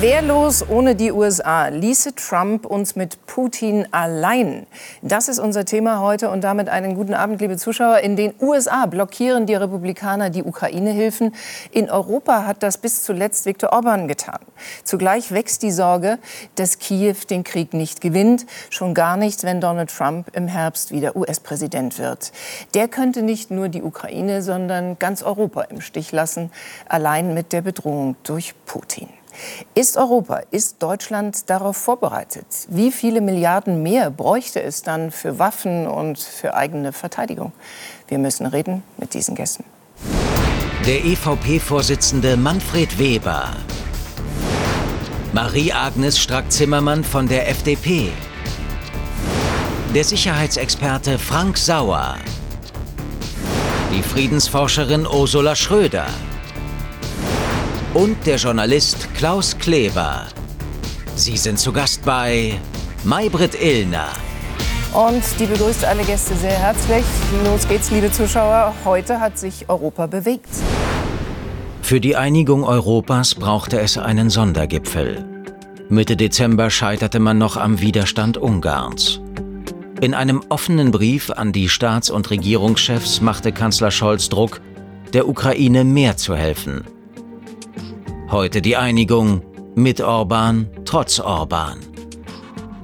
Wehrlos ohne die USA ließe Trump uns mit Putin allein. Das ist unser Thema heute und damit einen guten Abend, liebe Zuschauer. In den USA blockieren die Republikaner die Ukraine-Hilfen. In Europa hat das bis zuletzt Viktor Orban getan. Zugleich wächst die Sorge, dass Kiew den Krieg nicht gewinnt, schon gar nicht, wenn Donald Trump im Herbst wieder US-Präsident wird. Der könnte nicht nur die Ukraine, sondern ganz Europa im Stich lassen, allein mit der Bedrohung durch Putin. Ist Europa, ist Deutschland darauf vorbereitet? Wie viele Milliarden mehr bräuchte es dann für Waffen und für eigene Verteidigung? Wir müssen reden mit diesen Gästen. Der EVP-Vorsitzende Manfred Weber. Marie-Agnes Strack-Zimmermann von der FDP. Der Sicherheitsexperte Frank Sauer. Die Friedensforscherin Ursula Schröder und der Journalist Klaus Kleber. Sie sind zu Gast bei Maybrit Illner. Und die begrüßt alle Gäste sehr herzlich. Los geht's, liebe Zuschauer. Heute hat sich Europa bewegt. Für die Einigung Europas brauchte es einen Sondergipfel. Mitte Dezember scheiterte man noch am Widerstand Ungarns. In einem offenen Brief an die Staats- und Regierungschefs machte Kanzler Scholz Druck, der Ukraine mehr zu helfen. Heute die Einigung mit Orban, trotz Orban.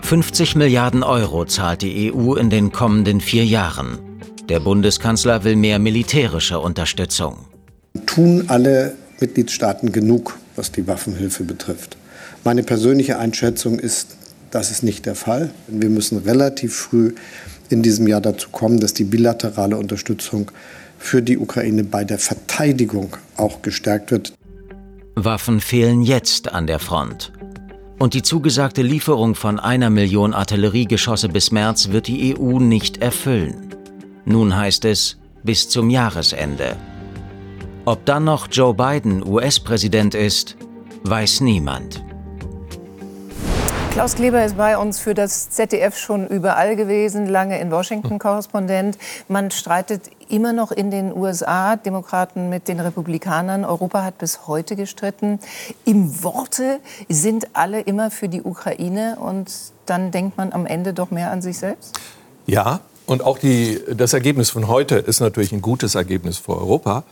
50 Milliarden Euro zahlt die EU in den kommenden vier Jahren. Der Bundeskanzler will mehr militärische Unterstützung. Tun alle Mitgliedstaaten genug, was die Waffenhilfe betrifft? Meine persönliche Einschätzung ist, das ist nicht der Fall. Wir müssen relativ früh in diesem Jahr dazu kommen, dass die bilaterale Unterstützung für die Ukraine bei der Verteidigung auch gestärkt wird. Waffen fehlen jetzt an der Front. Und die zugesagte Lieferung von einer Million Artilleriegeschosse bis März wird die EU nicht erfüllen. Nun heißt es bis zum Jahresende. Ob dann noch Joe Biden US-Präsident ist, weiß niemand. Klaus Kleber ist bei uns für das ZDF schon überall gewesen, lange in Washington Korrespondent. Man streitet immer noch in den USA, Demokraten mit den Republikanern. Europa hat bis heute gestritten. Im Worte sind alle immer für die Ukraine und dann denkt man am Ende doch mehr an sich selbst? Ja, und auch die, das Ergebnis von heute ist natürlich ein gutes Ergebnis für Europa.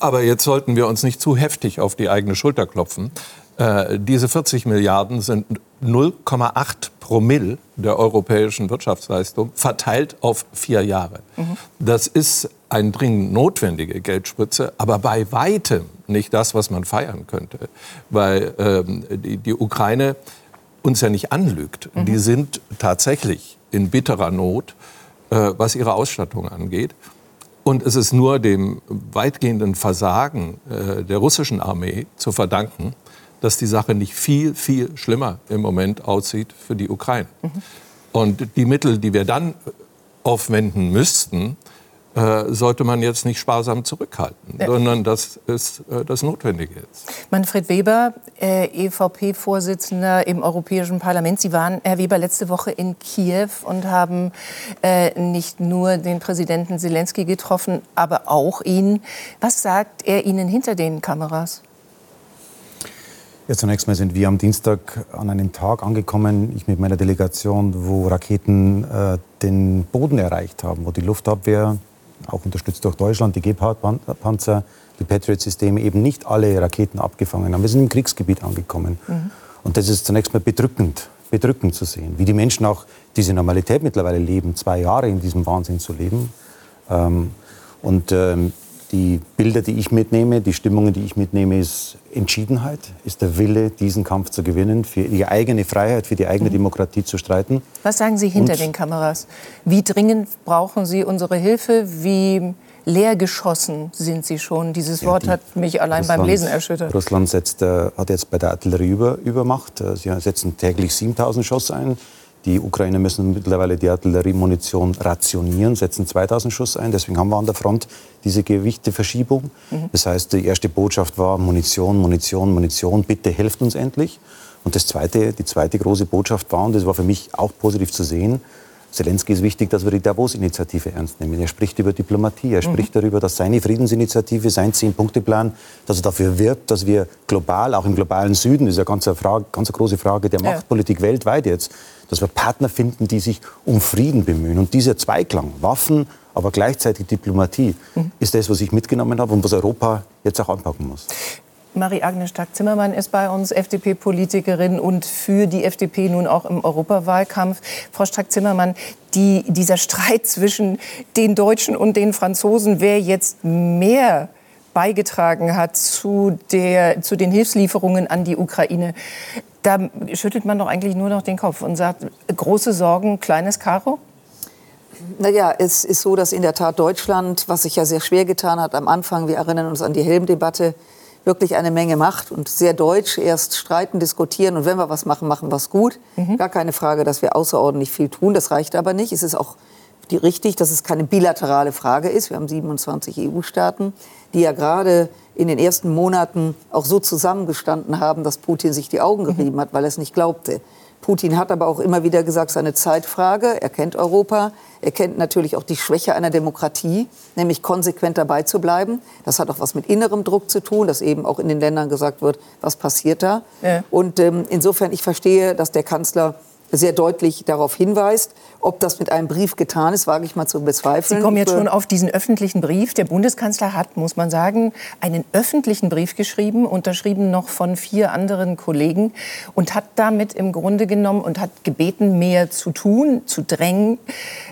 Aber jetzt sollten wir uns nicht zu heftig auf die eigene Schulter klopfen. Äh, diese 40 Milliarden sind 0,8 Promille der europäischen Wirtschaftsleistung verteilt auf vier Jahre. Mhm. Das ist eine dringend notwendige Geldspritze, aber bei weitem nicht das, was man feiern könnte, weil ähm, die, die, Ukraine uns ja nicht anlügt. Mhm. Die sind tatsächlich in bitterer Not, äh, was ihre Ausstattung angeht. Und es ist nur dem weitgehenden Versagen äh, der russischen Armee zu verdanken, dass die Sache nicht viel, viel schlimmer im Moment aussieht für die Ukraine. Mhm. Und die Mittel, die wir dann aufwenden müssten, äh, sollte man jetzt nicht sparsam zurückhalten, ja. sondern das ist äh, das Notwendige jetzt. Manfred Weber, äh, EVP-Vorsitzender im Europäischen Parlament. Sie waren, Herr Weber, letzte Woche in Kiew und haben nicht nur den Präsidenten Zelensky getroffen, aber auch ihn. Was sagt er Ihnen hinter den Kameras? Ja, zunächst mal sind wir am Dienstag an einem Tag angekommen, ich mit meiner Delegation, wo Raketen äh, den Boden erreicht haben, wo die Luftabwehr, auch unterstützt durch Deutschland, die Gepard-Panzer, die Patriot-Systeme eben nicht alle Raketen abgefangen haben. Wir sind im Kriegsgebiet angekommen. Mhm. Und das ist zunächst mal bedrückend, bedrückend zu sehen, wie die Menschen auch diese Normalität mittlerweile leben, zwei Jahre in diesem Wahnsinn zu leben. Ähm, und ähm, die Bilder, die ich mitnehme, die Stimmungen, die ich mitnehme, ist Entschiedenheit, ist der Wille, diesen Kampf zu gewinnen, für die eigene Freiheit, für die eigene mhm. Demokratie zu streiten. Was sagen Sie hinter Und den Kameras? Wie dringend brauchen Sie unsere Hilfe? Wie leer geschossen sind Sie schon? Dieses Wort ja, hat mich allein Russland, beim Lesen erschüttert. Russland setzt, äh, hat jetzt bei der Artillerie über, Übermacht. Äh, sie setzen täglich 7000 Schuss ein. Die Ukrainer müssen mittlerweile die Artilleriemunition rationieren, setzen 2000 Schuss ein. Deswegen haben wir an der Front diese Gewichteverschiebung. Mhm. Das heißt, die erste Botschaft war Munition, Munition, Munition, bitte helft uns endlich. Und das zweite, die zweite große Botschaft war, und das war für mich auch positiv zu sehen, Zelensky ist wichtig, dass wir die Davos-Initiative ernst nehmen. Er spricht über Diplomatie, er spricht mhm. darüber, dass seine Friedensinitiative, sein Zehn-Punkte-Plan, dass er dafür wirbt, dass wir global, auch im globalen Süden, das ist ja ganz eine, Frage, ganz eine große Frage der Machtpolitik ja. weltweit jetzt, dass wir Partner finden, die sich um Frieden bemühen. Und dieser Zweiklang, Waffen, aber gleichzeitig Diplomatie, mhm. ist das, was ich mitgenommen habe und was Europa jetzt auch anpacken muss. Marie-Agnes Stark-Zimmermann ist bei uns, FDP-Politikerin und für die FDP nun auch im Europawahlkampf. Frau Stark-Zimmermann, die, dieser Streit zwischen den Deutschen und den Franzosen, wer jetzt mehr beigetragen hat zu, der, zu den Hilfslieferungen an die Ukraine, da schüttelt man doch eigentlich nur noch den Kopf und sagt, große Sorgen, kleines Karo? Naja, es ist so, dass in der Tat Deutschland, was sich ja sehr schwer getan hat am Anfang, wir erinnern uns an die Helmdebatte, wirklich eine Menge macht und sehr deutsch erst streiten, diskutieren und wenn wir was machen, machen wir es gut. Mhm. Gar keine Frage, dass wir außerordentlich viel tun. Das reicht aber nicht. Es ist auch die, richtig, dass es keine bilaterale Frage ist. Wir haben 27 EU-Staaten, die ja gerade in den ersten Monaten auch so zusammengestanden haben, dass Putin sich die Augen gerieben mhm. hat, weil er es nicht glaubte. Putin hat aber auch immer wieder gesagt, seine Zeitfrage. Er kennt Europa. Er kennt natürlich auch die Schwäche einer Demokratie, nämlich konsequent dabei zu bleiben. Das hat auch was mit innerem Druck zu tun, dass eben auch in den Ländern gesagt wird, was passiert da. Ja. Und ähm, insofern, ich verstehe, dass der Kanzler sehr deutlich darauf hinweist. Ob das mit einem Brief getan ist, wage ich mal zu bezweifeln. Sie kommen jetzt schon auf diesen öffentlichen Brief. Der Bundeskanzler hat, muss man sagen, einen öffentlichen Brief geschrieben, unterschrieben noch von vier anderen Kollegen und hat damit im Grunde genommen und hat gebeten, mehr zu tun, zu drängen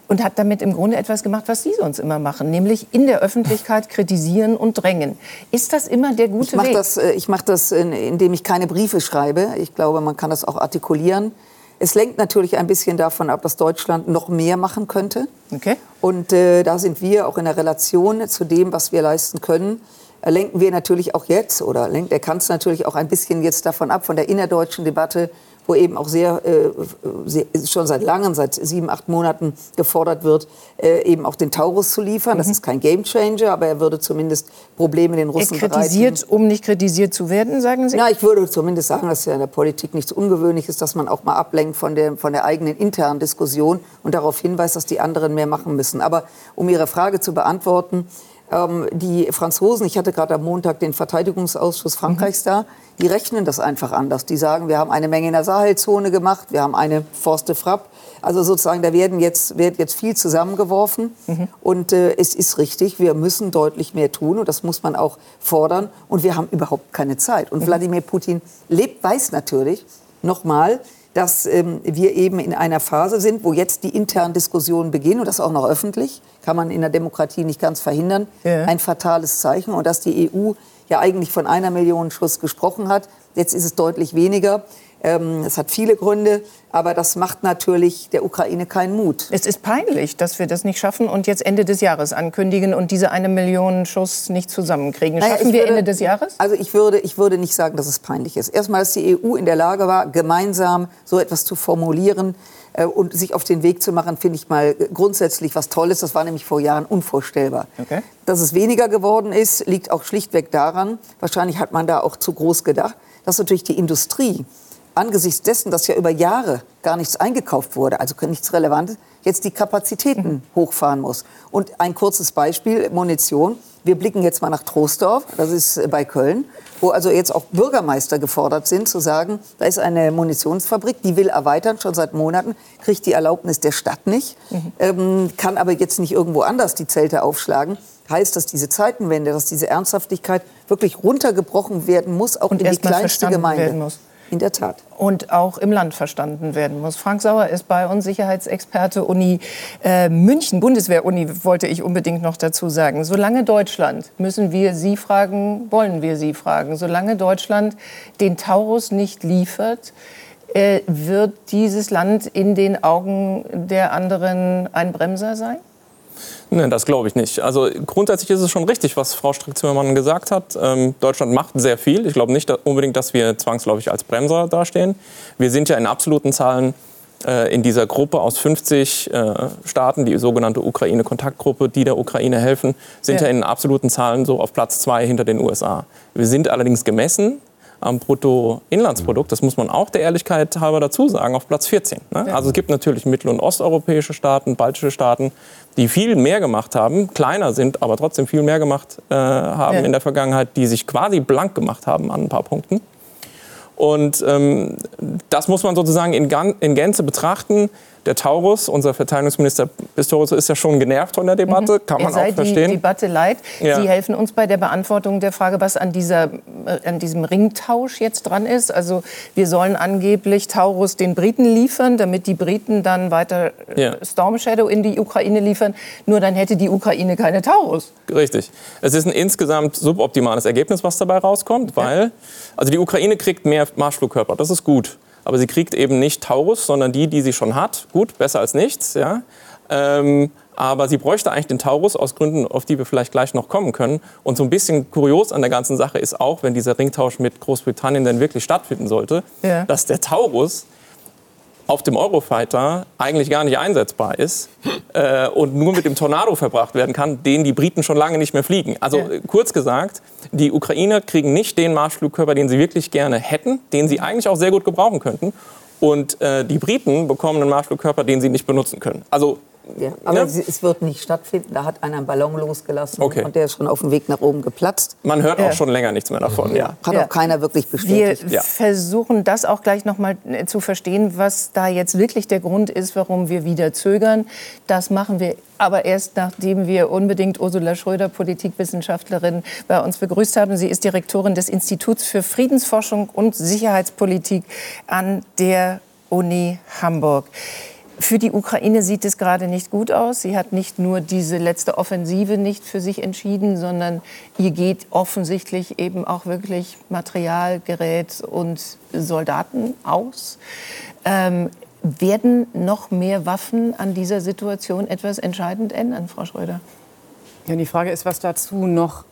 und hat damit im Grunde etwas gemacht, was Sie sonst immer machen, nämlich in der Öffentlichkeit kritisieren und drängen. Ist das immer der gute ich mach Weg? Das, äh, ich mache das, indem ich keine Briefe schreibe. Ich glaube, man kann das auch artikulieren. Es lenkt natürlich ein bisschen davon ab, dass Deutschland noch mehr machen könnte. Okay. Und äh, da sind wir auch in der Relation zu dem, was wir leisten können. Äh, lenken wir natürlich auch jetzt oder lenkt der Kanzler natürlich auch ein bisschen jetzt davon ab, von der innerdeutschen Debatte wo eben auch sehr, äh, schon seit langem, seit sieben, acht Monaten gefordert wird, äh, eben auch den Taurus zu liefern. Mhm. Das ist kein Gamechanger, aber er würde zumindest Probleme den Russen er kritisiert, bereiten. um nicht kritisiert zu werden, sagen Sie? Ja, ich würde zumindest sagen, dass ja in der Politik nichts ungewöhnlich ist, dass man auch mal ablenkt von der, von der eigenen internen Diskussion und darauf hinweist, dass die anderen mehr machen müssen. Aber um Ihre Frage zu beantworten, ähm, die Franzosen, ich hatte gerade am Montag den Verteidigungsausschuss Frankreichs mhm. da, die rechnen das einfach anders. Die sagen, wir haben eine Menge in der Sahelzone gemacht, wir haben eine Forste Frapp. Also sozusagen, da werden jetzt, wird jetzt viel zusammengeworfen. Mhm. Und äh, es ist richtig, wir müssen deutlich mehr tun und das muss man auch fordern. Und wir haben überhaupt keine Zeit. Und mhm. Wladimir Putin lebt, weiß natürlich, nochmal, dass ähm, wir eben in einer Phase sind, wo jetzt die internen Diskussionen beginnen und das auch noch öffentlich, kann man in der Demokratie nicht ganz verhindern, ja. ein fatales Zeichen und dass die EU ja eigentlich von einer Million Schuss gesprochen hat. Jetzt ist es deutlich weniger. Ähm, es hat viele Gründe, aber das macht natürlich der Ukraine keinen Mut. Es ist peinlich, dass wir das nicht schaffen und jetzt Ende des Jahres ankündigen und diese eine Million Schuss nicht zusammenkriegen. Schaffen naja, wir würde, Ende des Jahres? Also ich würde, ich würde nicht sagen, dass es peinlich ist. Erstmal, dass die EU in der Lage war, gemeinsam so etwas zu formulieren, äh, und sich auf den Weg zu machen, finde ich mal grundsätzlich was Tolles. Das war nämlich vor Jahren unvorstellbar. Okay. Dass es weniger geworden ist, liegt auch schlichtweg daran, wahrscheinlich hat man da auch zu groß gedacht, dass natürlich die Industrie angesichts dessen, dass ja über Jahre gar nichts eingekauft wurde, also nichts Relevantes, jetzt die Kapazitäten mhm. hochfahren muss. Und ein kurzes Beispiel, Munition. Wir blicken jetzt mal nach Troisdorf, das ist äh, bei Köln, wo also jetzt auch Bürgermeister gefordert sind, zu sagen, da ist eine Munitionsfabrik, die will erweitern, schon seit Monaten, kriegt die Erlaubnis der Stadt nicht, mhm. ähm, kann aber jetzt nicht irgendwo anders die Zelte aufschlagen. Heißt, dass diese Zeitenwende, dass diese Ernsthaftigkeit wirklich runtergebrochen werden muss, auch Und in die kleinste Gemeinde. In der Tat. Und auch im Land verstanden werden muss. Frank Sauer ist bei uns Sicherheitsexperte Uni äh, München, Bundeswehr-Uni, wollte ich unbedingt noch dazu sagen. Solange Deutschland, müssen wir Sie fragen, wollen wir Sie fragen, solange Deutschland den Taurus nicht liefert, äh, wird dieses Land in den Augen der anderen ein Bremser sein? Nein, das glaube ich nicht. Also grundsätzlich ist es schon richtig, was Frau Strick-Zimmermann gesagt hat. Ähm, Deutschland macht sehr viel. Ich glaube nicht dass unbedingt, dass wir zwangsläufig als Bremser dastehen. Wir sind ja in absoluten Zahlen äh, in dieser Gruppe aus 50 äh, Staaten, die sogenannte Ukraine-Kontaktgruppe, die der Ukraine helfen, sind ja. ja in absoluten Zahlen so auf Platz zwei hinter den USA. Wir sind allerdings gemessen am Bruttoinlandsprodukt. Das muss man auch der Ehrlichkeit halber dazu sagen, auf Platz 14. Ne? Also es gibt natürlich mittel- und osteuropäische Staaten, baltische Staaten, die viel mehr gemacht haben, kleiner sind, aber trotzdem viel mehr gemacht äh, haben Ja. in der Vergangenheit, die sich quasi blank gemacht haben an ein paar Punkten. Und ähm, das muss man sozusagen in, Gan in Gänze betrachten. Der Taurus, unser Verteidigungsminister Pistorius, ist ja schon genervt von der Debatte, kann er man sei auch verstehen. die Debatte leid. Ja. Sie helfen uns bei der Beantwortung der Frage, was an, dieser, äh, an diesem Ringtausch jetzt dran ist. Also wir sollen angeblich Taurus den Briten liefern, damit die Briten dann weiter äh, Ja. Storm Shadow in die Ukraine liefern. Nur dann hätte die Ukraine keine Taurus. Richtig. Es ist ein insgesamt suboptimales Ergebnis, was dabei rauskommt, weil also die Ukraine kriegt mehr Marschflugkörper, das ist gut. Aber sie kriegt eben nicht Taurus, sondern die, die sie schon hat. Gut, besser als nichts, ja. Ähm, aber sie bräuchte eigentlich den Taurus aus Gründen, auf die wir vielleicht gleich noch kommen können. Und so ein bisschen kurios an der ganzen Sache ist auch, wenn dieser Ringtausch mit Großbritannien denn wirklich stattfinden sollte, Ja. dass der Taurus auf dem Eurofighter eigentlich gar nicht einsetzbar ist äh, und nur mit dem Tornado verbracht werden kann, den die Briten schon lange nicht mehr fliegen. Also Ja. kurz gesagt, die Ukrainer kriegen nicht den Marschflugkörper, den sie wirklich gerne hätten, den sie eigentlich auch sehr gut gebrauchen könnten. Und äh, die Briten bekommen einen Marschflugkörper, den sie nicht benutzen können. Also Ja, aber Ja. es- wird nicht stattfinden. Da hat einer einen Ballon losgelassen Okay. und der ist schon auf dem Weg nach oben geplatzt. man hört Ja. auch schon länger nichts mehr davon. Ja. Hat Ja. auch keiner wirklich Wir bestätigt. Ja. versuchen das auch gleich noch mal äh, zu verstehen, was da jetzt wirklich der Grund ist, warum wir wieder zögern. Das machen wir aber erst, nachdem wir unbedingt Ursula Schröder, Politikwissenschaftlerin, bei uns begrüßt haben. Sie ist Direktorin des Instituts für Friedensforschung und Sicherheitspolitik an der Uni Hamburg. Für die Ukraine sieht es gerade nicht gut aus. Sie hat nicht nur diese letzte Offensive nicht für sich entschieden, sondern ihr geht offensichtlich eben auch wirklich Material, Gerät und Soldaten aus. Ähm, werden noch mehr Waffen an dieser Situation etwas entscheidend ändern, Frau Schröder? Ja, die Frage ist, was dazu noch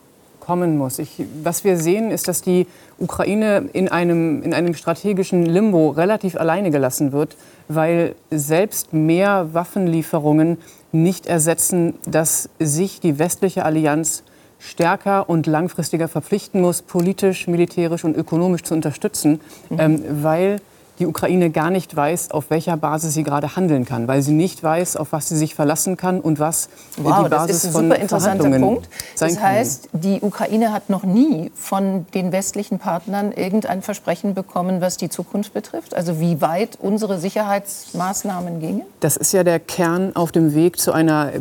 kommen muss. Ich, was wir sehen, ist, dass die Ukraine in einem, in einem strategischen Limbo relativ alleine gelassen wird, weil selbst mehr Waffenlieferungen nicht ersetzen, dass sich die westliche Allianz stärker und langfristiger verpflichten muss, politisch, militärisch und ökonomisch zu unterstützen, ähm, weil die Ukraine gar nicht weiß, auf welcher Basis sie gerade handeln kann, weil sie nicht weiß, auf was sie sich verlassen kann und was Wow, die Basis das ist ein von super interessanter Punkt. Das heißt, die Ukraine hat noch nie von den westlichen Partnern irgendein Versprechen bekommen, was die Zukunft betrifft. Also wie weit unsere Sicherheitsmaßnahmen gingen. Das ist ja der Kern auf dem Weg zu einer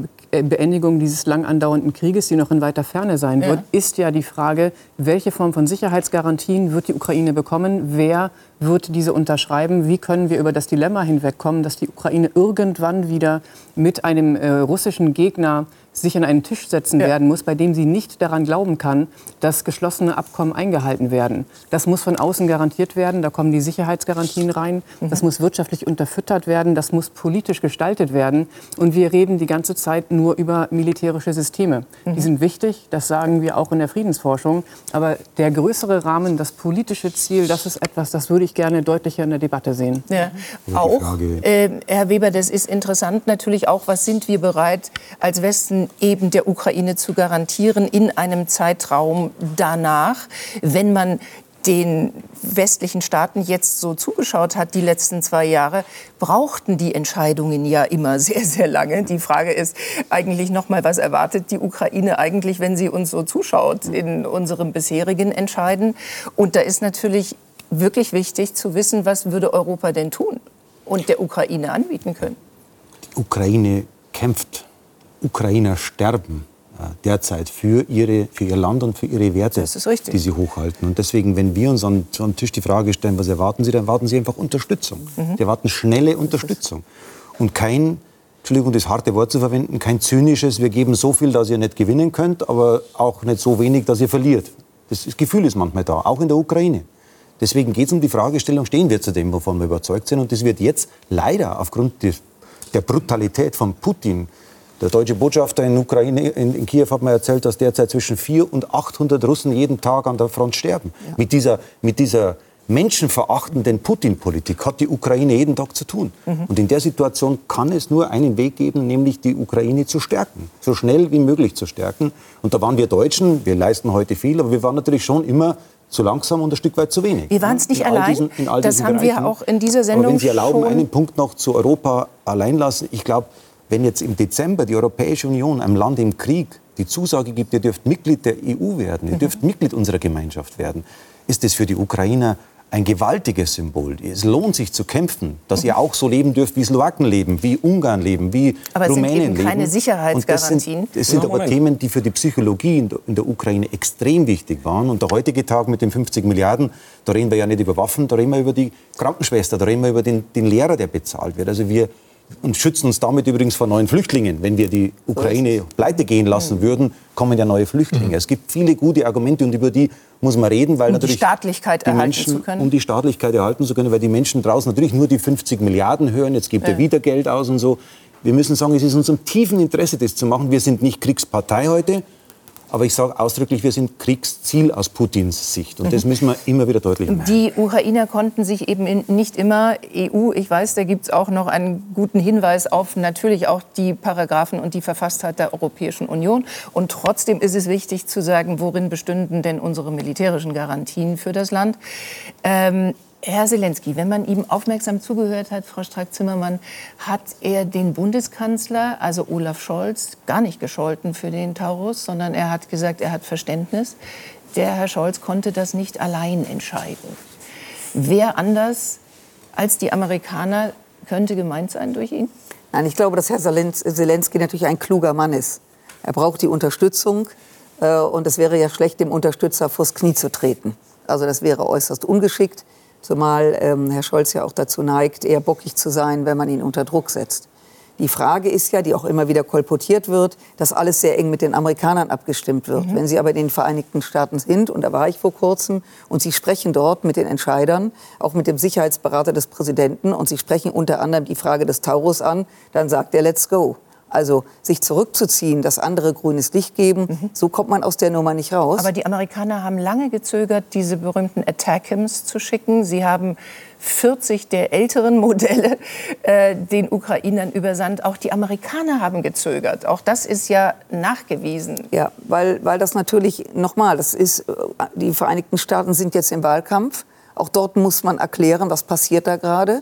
Beendigung dieses lang andauernden Krieges, die noch in weiter Ferne sein Ja. wird, ist ja die Frage, welche Form von Sicherheitsgarantien wird die Ukraine bekommen? Wer wird diese unterschreiben? Wie können wir über das Dilemma hinwegkommen, dass die Ukraine irgendwann wieder mit einem äh, russischen Gegner sich an einen Tisch setzen Ja. werden muss, bei dem sie nicht daran glauben kann, dass geschlossene Abkommen eingehalten werden. Das muss von außen garantiert werden, da kommen die Sicherheitsgarantien rein, das muss wirtschaftlich unterfüttert werden, das muss politisch gestaltet werden. Und wir reden die ganze Zeit nur über militärische Systeme. Die sind wichtig, das sagen wir auch in der Friedensforschung. Aber der größere Rahmen, das politische Ziel, das ist etwas, das würde ich gerne deutlicher in der Debatte sehen. Ja, auch, äh, Herr Weber, das ist interessant natürlich auch, was sind wir bereit als Westen eben der Ukraine zu garantieren in einem Zeitraum danach, wenn man den westlichen Staaten jetzt so zugeschaut hat, die letzten zwei Jahre, brauchten die Entscheidungen ja immer sehr, sehr lange. Die Frage ist eigentlich noch mal, was erwartet die Ukraine eigentlich, wenn sie uns so zuschaut in unserem bisherigen Entscheiden? Und da ist natürlich wirklich wichtig zu wissen, was würde Europa denn tun und der Ukraine anbieten können. Die Ukraine kämpft. Ukrainer sterben äh, derzeit für, ihre, für ihr Land und für ihre Werte, Das ist richtig. die sie hochhalten. Und deswegen, wenn wir uns an, so am Tisch die Frage stellen, was erwarten Sie, dann erwarten Sie einfach Unterstützung. Mhm. Sie erwarten schnelle Unterstützung. Und kein, Entschuldigung, das harte Wort zu verwenden, kein zynisches, wir geben so viel, dass ihr nicht gewinnen könnt, aber auch nicht so wenig, dass ihr verliert. Das, Gefühl ist manchmal da, auch in der Ukraine. Deswegen geht es um die Fragestellung, stehen wir zu dem, wovon wir überzeugt sind. Und das wird jetzt leider aufgrund der Brutalität von Putin, der deutsche Botschafter in, Ukraine, in, in Kiew hat mir erzählt, dass derzeit zwischen 400 und 800 Russen jeden Tag an der Front sterben. Mit, dieser, mit dieser menschenverachtenden Putin-Politik hat die Ukraine jeden Tag zu tun. Mhm. Und in der Situation kann es nur einen Weg geben, nämlich die Ukraine zu stärken, so schnell wie möglich zu stärken. Und da waren wir Deutschen, wir leisten heute viel, aber wir waren natürlich schon immer zu langsam und ein Stück weit zu wenig. Wir waren es nicht in allein. Diesen, das haben Bereichen. wir auch in dieser Sendung Aber wenn Sie erlauben, einen Punkt noch zu Europa allein lassen. Ich glaube, wenn jetzt im Dezember die Europäische Union einem Land im Krieg die Zusage gibt, ihr dürft Mitglied der EU werden, ihr mhm. dürft Mitglied unserer Gemeinschaft werden, ist das für die Ukrainer ein gewaltiges Symbol. Es lohnt sich zu kämpfen, dass mhm. ihr auch so leben dürft, wie Slowaken leben, wie Ungarn leben, wie aber Rumänien leben. Aber es sind keine Sicherheitsgarantien. das sind, das sind aber Themen, die für die Psychologie in der, in der, Ukraine extrem wichtig waren. Und der heutige Tag mit den 50 Milliarden, da reden wir ja nicht über Waffen, da reden wir über die Krankenschwester, da reden wir über den, den Lehrer, der bezahlt wird. Also wir und schützen uns damit übrigens vor neuen Flüchtlingen. Wenn wir die Ukraine pleite gehen lassen würden, kommen ja neue Flüchtlinge. Mhm. Es gibt viele gute Argumente und über die muss man reden, weil um natürlich die Staatlichkeit die erhalten Menschen, zu können. um die Staatlichkeit erhalten zu können, weil die Menschen draußen natürlich nur die 50 Milliarden hören. Jetzt gibt ja. er wieder Geld aus und so. Wir müssen sagen, es ist uns im tiefen Interesse, das zu machen. Wir sind nicht Kriegspartei heute. Aber ich sage ausdrücklich, wir sind Kriegsziel aus Putins Sicht. Und das mhm. müssen wir immer wieder deutlich machen. Die Ukrainer konnten sich eben nicht immer EU, ich weiß, da gibt es auch noch einen guten Hinweis auf natürlich auch die Paragraphen und die Verfasstheit der Europäischen Union. Und trotzdem ist es wichtig zu sagen, worin bestünden denn unsere militärischen Garantien für das Land. Ähm, Herr Zelensky, wenn man ihm aufmerksam zugehört hat, Frau Strack-Zimmermann, hat er den Bundeskanzler, also Olaf Scholz, gar nicht gescholten für den Taurus, sondern er hat gesagt, er hat Verständnis. Der Herr Scholz konnte das nicht allein entscheiden. Wer anders als die Amerikaner könnte gemeint sein durch ihn? Nein, ich glaube, dass Herr Zelensky natürlich ein kluger Mann ist. Er braucht die Unterstützung. Äh, und es wäre ja schlecht, dem Unterstützer vors Knie zu treten. Also das wäre äußerst ungeschickt. Zumal ähm, Herr Scholz ja auch dazu neigt, eher bockig zu sein, wenn man ihn unter Druck setzt. Die Frage ist ja, die auch immer wieder kolportiert wird, dass alles sehr eng mit den Amerikanern abgestimmt wird. Mhm. Wenn Sie aber in den Vereinigten Staaten sind, und da war ich vor kurzem, und Sie sprechen dort mit den Entscheidern, auch mit dem Sicherheitsberater des Präsidenten, und Sie sprechen unter anderem die Frage des Taurus an, dann sagt er, let's go. Also sich zurückzuziehen, das andere grünes Licht geben, mhm. so kommt man aus der Nummer nicht raus. Aber die Amerikaner haben lange gezögert, diese berühmten Attackams zu schicken. Sie haben 40 der älteren Modelle äh, den Ukrainern übersandt. Auch die Amerikaner haben gezögert. Auch das ist ja nachgewiesen. Ja, weil, weil das natürlich, nochmal, das ist, äh, die Vereinigten Staaten sind jetzt im Wahlkampf. Auch dort muss man erklären, was passiert da gerade.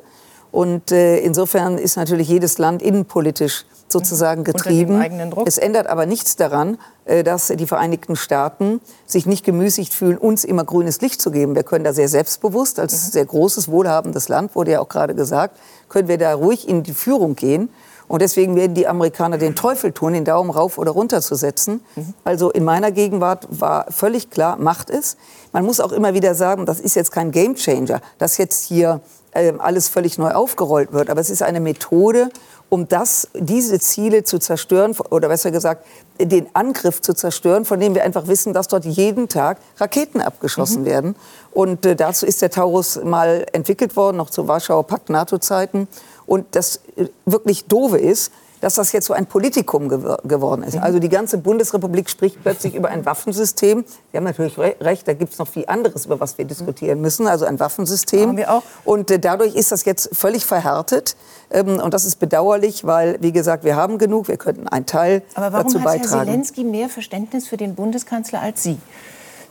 Und äh, insofern ist natürlich jedes Land innenpolitisch sozusagen getrieben. Es ändert aber nichts daran, äh, dass die Vereinigten Staaten sich nicht gemüßigt fühlen, uns immer grünes Licht zu geben. Wir können da sehr selbstbewusst, als mhm. sehr großes, wohlhabendes Land, wurde ja auch gerade gesagt, können wir da ruhig in die Führung gehen. Und deswegen werden die Amerikaner den Teufel tun, den Daumen rauf oder runter zu setzen. Mhm. Also in meiner Gegenwart war völlig klar, macht es. Man muss auch immer wieder sagen, das ist jetzt kein Gamechanger, dass jetzt hier äh, alles völlig neu aufgerollt wird. Aber es ist eine Methode, um das, diese Ziele zu zerstören, oder besser gesagt, den Angriff zu zerstören, von dem wir einfach wissen, dass dort jeden Tag Raketen abgeschossen mhm. werden. Und äh, dazu ist der Taurus mal entwickelt worden, noch zu Warschauer Pakt-NATO-Zeiten. Und das äh, wirklich Doofe ist, dass das jetzt so ein Politikum gew geworden ist. Mhm. Also die ganze Bundesrepublik spricht plötzlich über ein Waffensystem. Sie haben natürlich re recht, da gibt es noch viel anderes, über was wir diskutieren müssen. Also ein Waffensystem. Haben wir auch. Und äh, dadurch ist das jetzt völlig verhärtet. Ähm, und das ist bedauerlich, weil, wie gesagt, wir haben genug, wir könnten einen Teil dazu beitragen. Aber warum hat Herr Zelensky mehr Verständnis für den Bundeskanzler als Sie?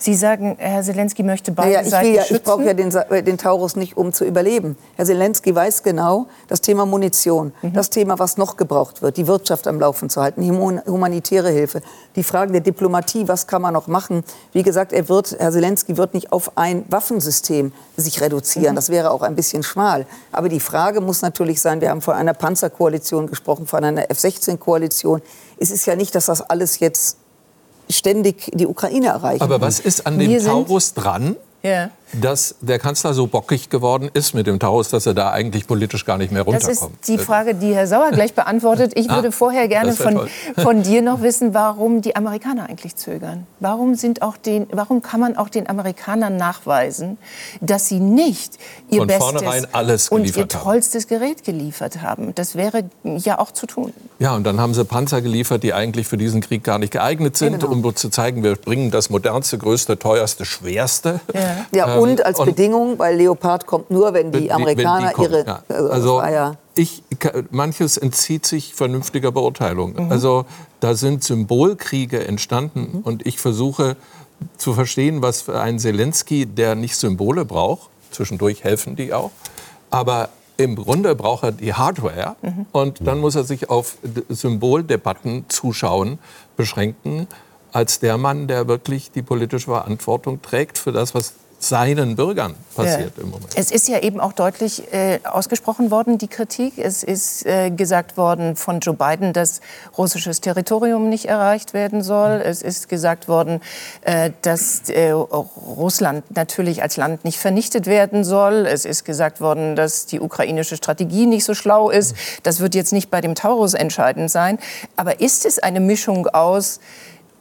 Sie sagen, Herr Zelensky möchte beide naja, ich Seiten ja, schützen. Ich brauche ja den, den, Taurus nicht, um zu überleben. Herr Zelensky weiß genau, das Thema Munition, mhm. das Thema, was noch gebraucht wird, die Wirtschaft am Laufen zu halten, die humanitäre Hilfe, die Fragen der Diplomatie, was kann man noch machen. Wie gesagt, er wird, Herr Zelensky wird nicht auf ein Waffensystem sich reduzieren. Mhm. Das wäre auch ein bisschen schmal. Aber die Frage muss natürlich sein, wir haben von einer Panzerkoalition gesprochen, von einer F-16-Koalition. Es ist ja nicht, dass das alles jetzt ständig die Ukraine erreichen. Aber was ist an dem Taurus dran? Ja. Dass der Kanzler so bockig geworden ist mit dem Taurus, dass er da eigentlich politisch gar nicht mehr runterkommt. Das ist die Frage, die Herr Sauer gleich beantwortet. Ich würde ah, vorher gerne von, von dir noch wissen, warum die Amerikaner eigentlich zögern. Warum, sind auch den, warum kann man auch den Amerikanern nachweisen, dass sie nicht ihr von Bestes und ihr tollstes Gerät geliefert haben? Das wäre ja auch zu tun. Ja, und dann haben sie Panzer geliefert, die eigentlich für diesen Krieg gar nicht geeignet sind, ja, genau. um zu zeigen, wir bringen das modernste, größte, teuerste, schwerste. Ja Ja, Ähm, und als und- Bedingung, weil Leopard kommt nur, wenn die Wenn Amerikaner wenn die kommen, ihre. ja. Also, das Also ja, ich, manches entzieht sich vernünftiger Beurteilung. Mhm. Also da sind Symbolkriege entstanden Mhm. und ich versuche zu verstehen, was für ein Zelensky, der nicht Symbole braucht, zwischendurch helfen die auch, aber im Grunde braucht er die Hardware Mhm. und dann muss er sich auf Symboldebatten zuschauen beschränken als der Mann, der wirklich die politische Verantwortung trägt für das, was seinen Bürgern passiert Ja. im Moment. Es ist ja eben auch deutlich äh, ausgesprochen worden, die Kritik. Es ist äh, gesagt worden von Joe Biden, dass russisches Territorium nicht erreicht werden soll. Es ist gesagt worden, äh, dass äh, Russland natürlich als Land nicht vernichtet werden soll. Es ist gesagt worden, dass die ukrainische Strategie nicht so schlau ist. Das wird jetzt nicht bei dem Taurus entscheidend sein. Aber ist es eine Mischung aus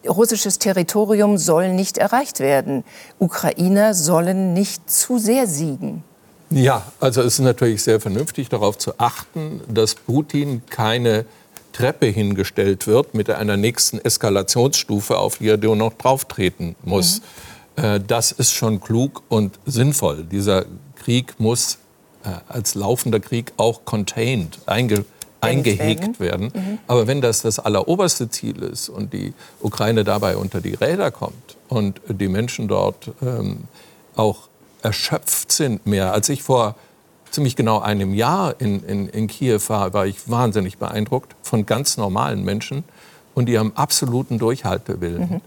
russisches Territorium soll nicht erreicht werden. Ukrainer sollen nicht zu sehr siegen. Ja, also es ist natürlich sehr vernünftig darauf zu achten, dass Putin keine Treppe hingestellt wird mit einer nächsten Eskalationsstufe, auf die er nur noch drauftreten muss. Äh, Das ist schon klug und sinnvoll. Dieser Krieg muss äh, als laufender Krieg auch contained, einge eingehegt werden. Aber wenn das das alleroberste Ziel ist und die Ukraine dabei unter die Räder kommt und die Menschen dort ähm, auch erschöpft sind mehr, als ich vor ziemlich genau einem Jahr in, in, in Kiew war, war ich wahnsinnig beeindruckt von ganz normalen Menschen und die haben absoluten Durchhaltewillen,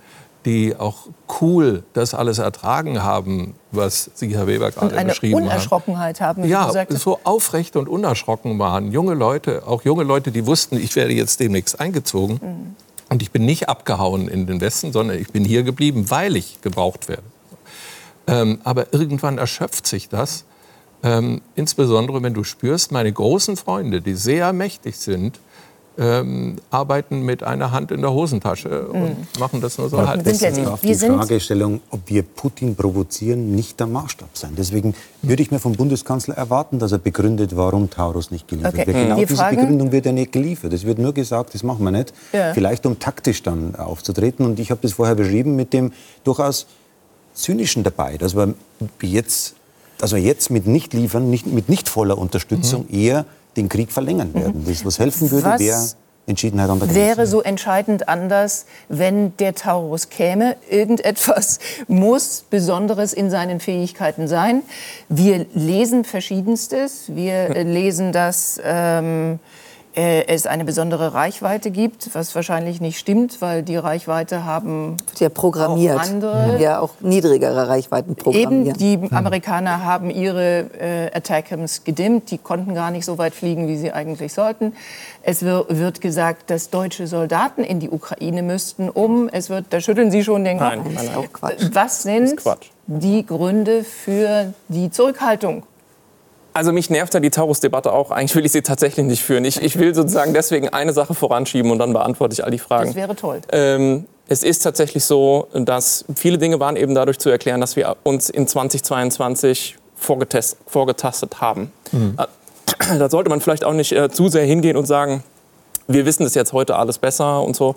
die auch cool das alles ertragen haben, was Sie, Herr Weber, gerade eine beschrieben haben. Unerschrockenheit haben, wie Ja, sagtest. so aufrecht und unerschrocken waren. Junge Leute, auch junge Leute, die wussten, ich werde jetzt demnächst eingezogen. Mhm. Und ich bin nicht abgehauen in den Westen, sondern ich bin hier geblieben, weil ich gebraucht werde. Ähm, aber irgendwann erschöpft sich das. Ähm, insbesondere wenn du spürst, meine großen Freunde, die sehr mächtig sind, ähm, arbeiten mit einer Hand in der Hosentasche und machen das nur so Wir halb. sind jetzt- darf wir die sind- Fragestellung, ob wir Putin provozieren, nicht der Maßstab sein. Deswegen würde ich mir vom Bundeskanzler erwarten, dass er begründet, warum Taurus nicht geliefert Okay. wird. Mhm. Genau Wir diese fragen- Begründung wird ja nicht geliefert. Es wird nur gesagt, das machen wir nicht. Ja. Vielleicht um taktisch dann aufzutreten. Und ich habe das vorher beschrieben mit dem durchaus Zynischen dabei, dass wir jetzt, dass wir jetzt mit nicht liefern, nicht, mit nicht voller Unterstützung eher den Krieg verlängern werden. Das, was helfen würde, Mhm. Was wäre Entschiedenheit an der Grenze. Wäre so entscheidend anders, wenn der Taurus käme. Irgendetwas muss Besonderes in seinen Fähigkeiten sein. Wir lesen Verschiedenstes. Wir lesen, dass ähm, äh, es eine besondere Reichweite gibt, was wahrscheinlich nicht stimmt, weil die Reichweite haben ja programmiert. Auch andere. Ja, auch niedrigere Reichweiten programmieren. Eben, die Amerikaner haben ihre äh, Attackams gedimmt. Die konnten gar nicht so weit fliegen, wie sie eigentlich sollten. Es wir, wird gesagt, dass deutsche Soldaten in die Ukraine müssten, um, es wird, da schütteln Sie schon den Kopf. Nein, Das nein, ist nein. auch Quatsch. Was sind Quatsch. die Gründe für die Zurückhaltung? Also mich nervt ja die Taurus-Debatte auch. Eigentlich will ich sie tatsächlich nicht führen. Ich, ich will sozusagen deswegen eine Sache voranschieben und dann beantworte ich all die Fragen. Das wäre toll. Ähm, es ist tatsächlich so, dass viele Dinge waren eben dadurch zu erklären, dass wir uns in 2022 vorgetest, vorgetastet haben. Äh, Da sollte man vielleicht auch nicht äh, zu sehr hingehen und sagen, wir wissen es jetzt heute alles besser und so.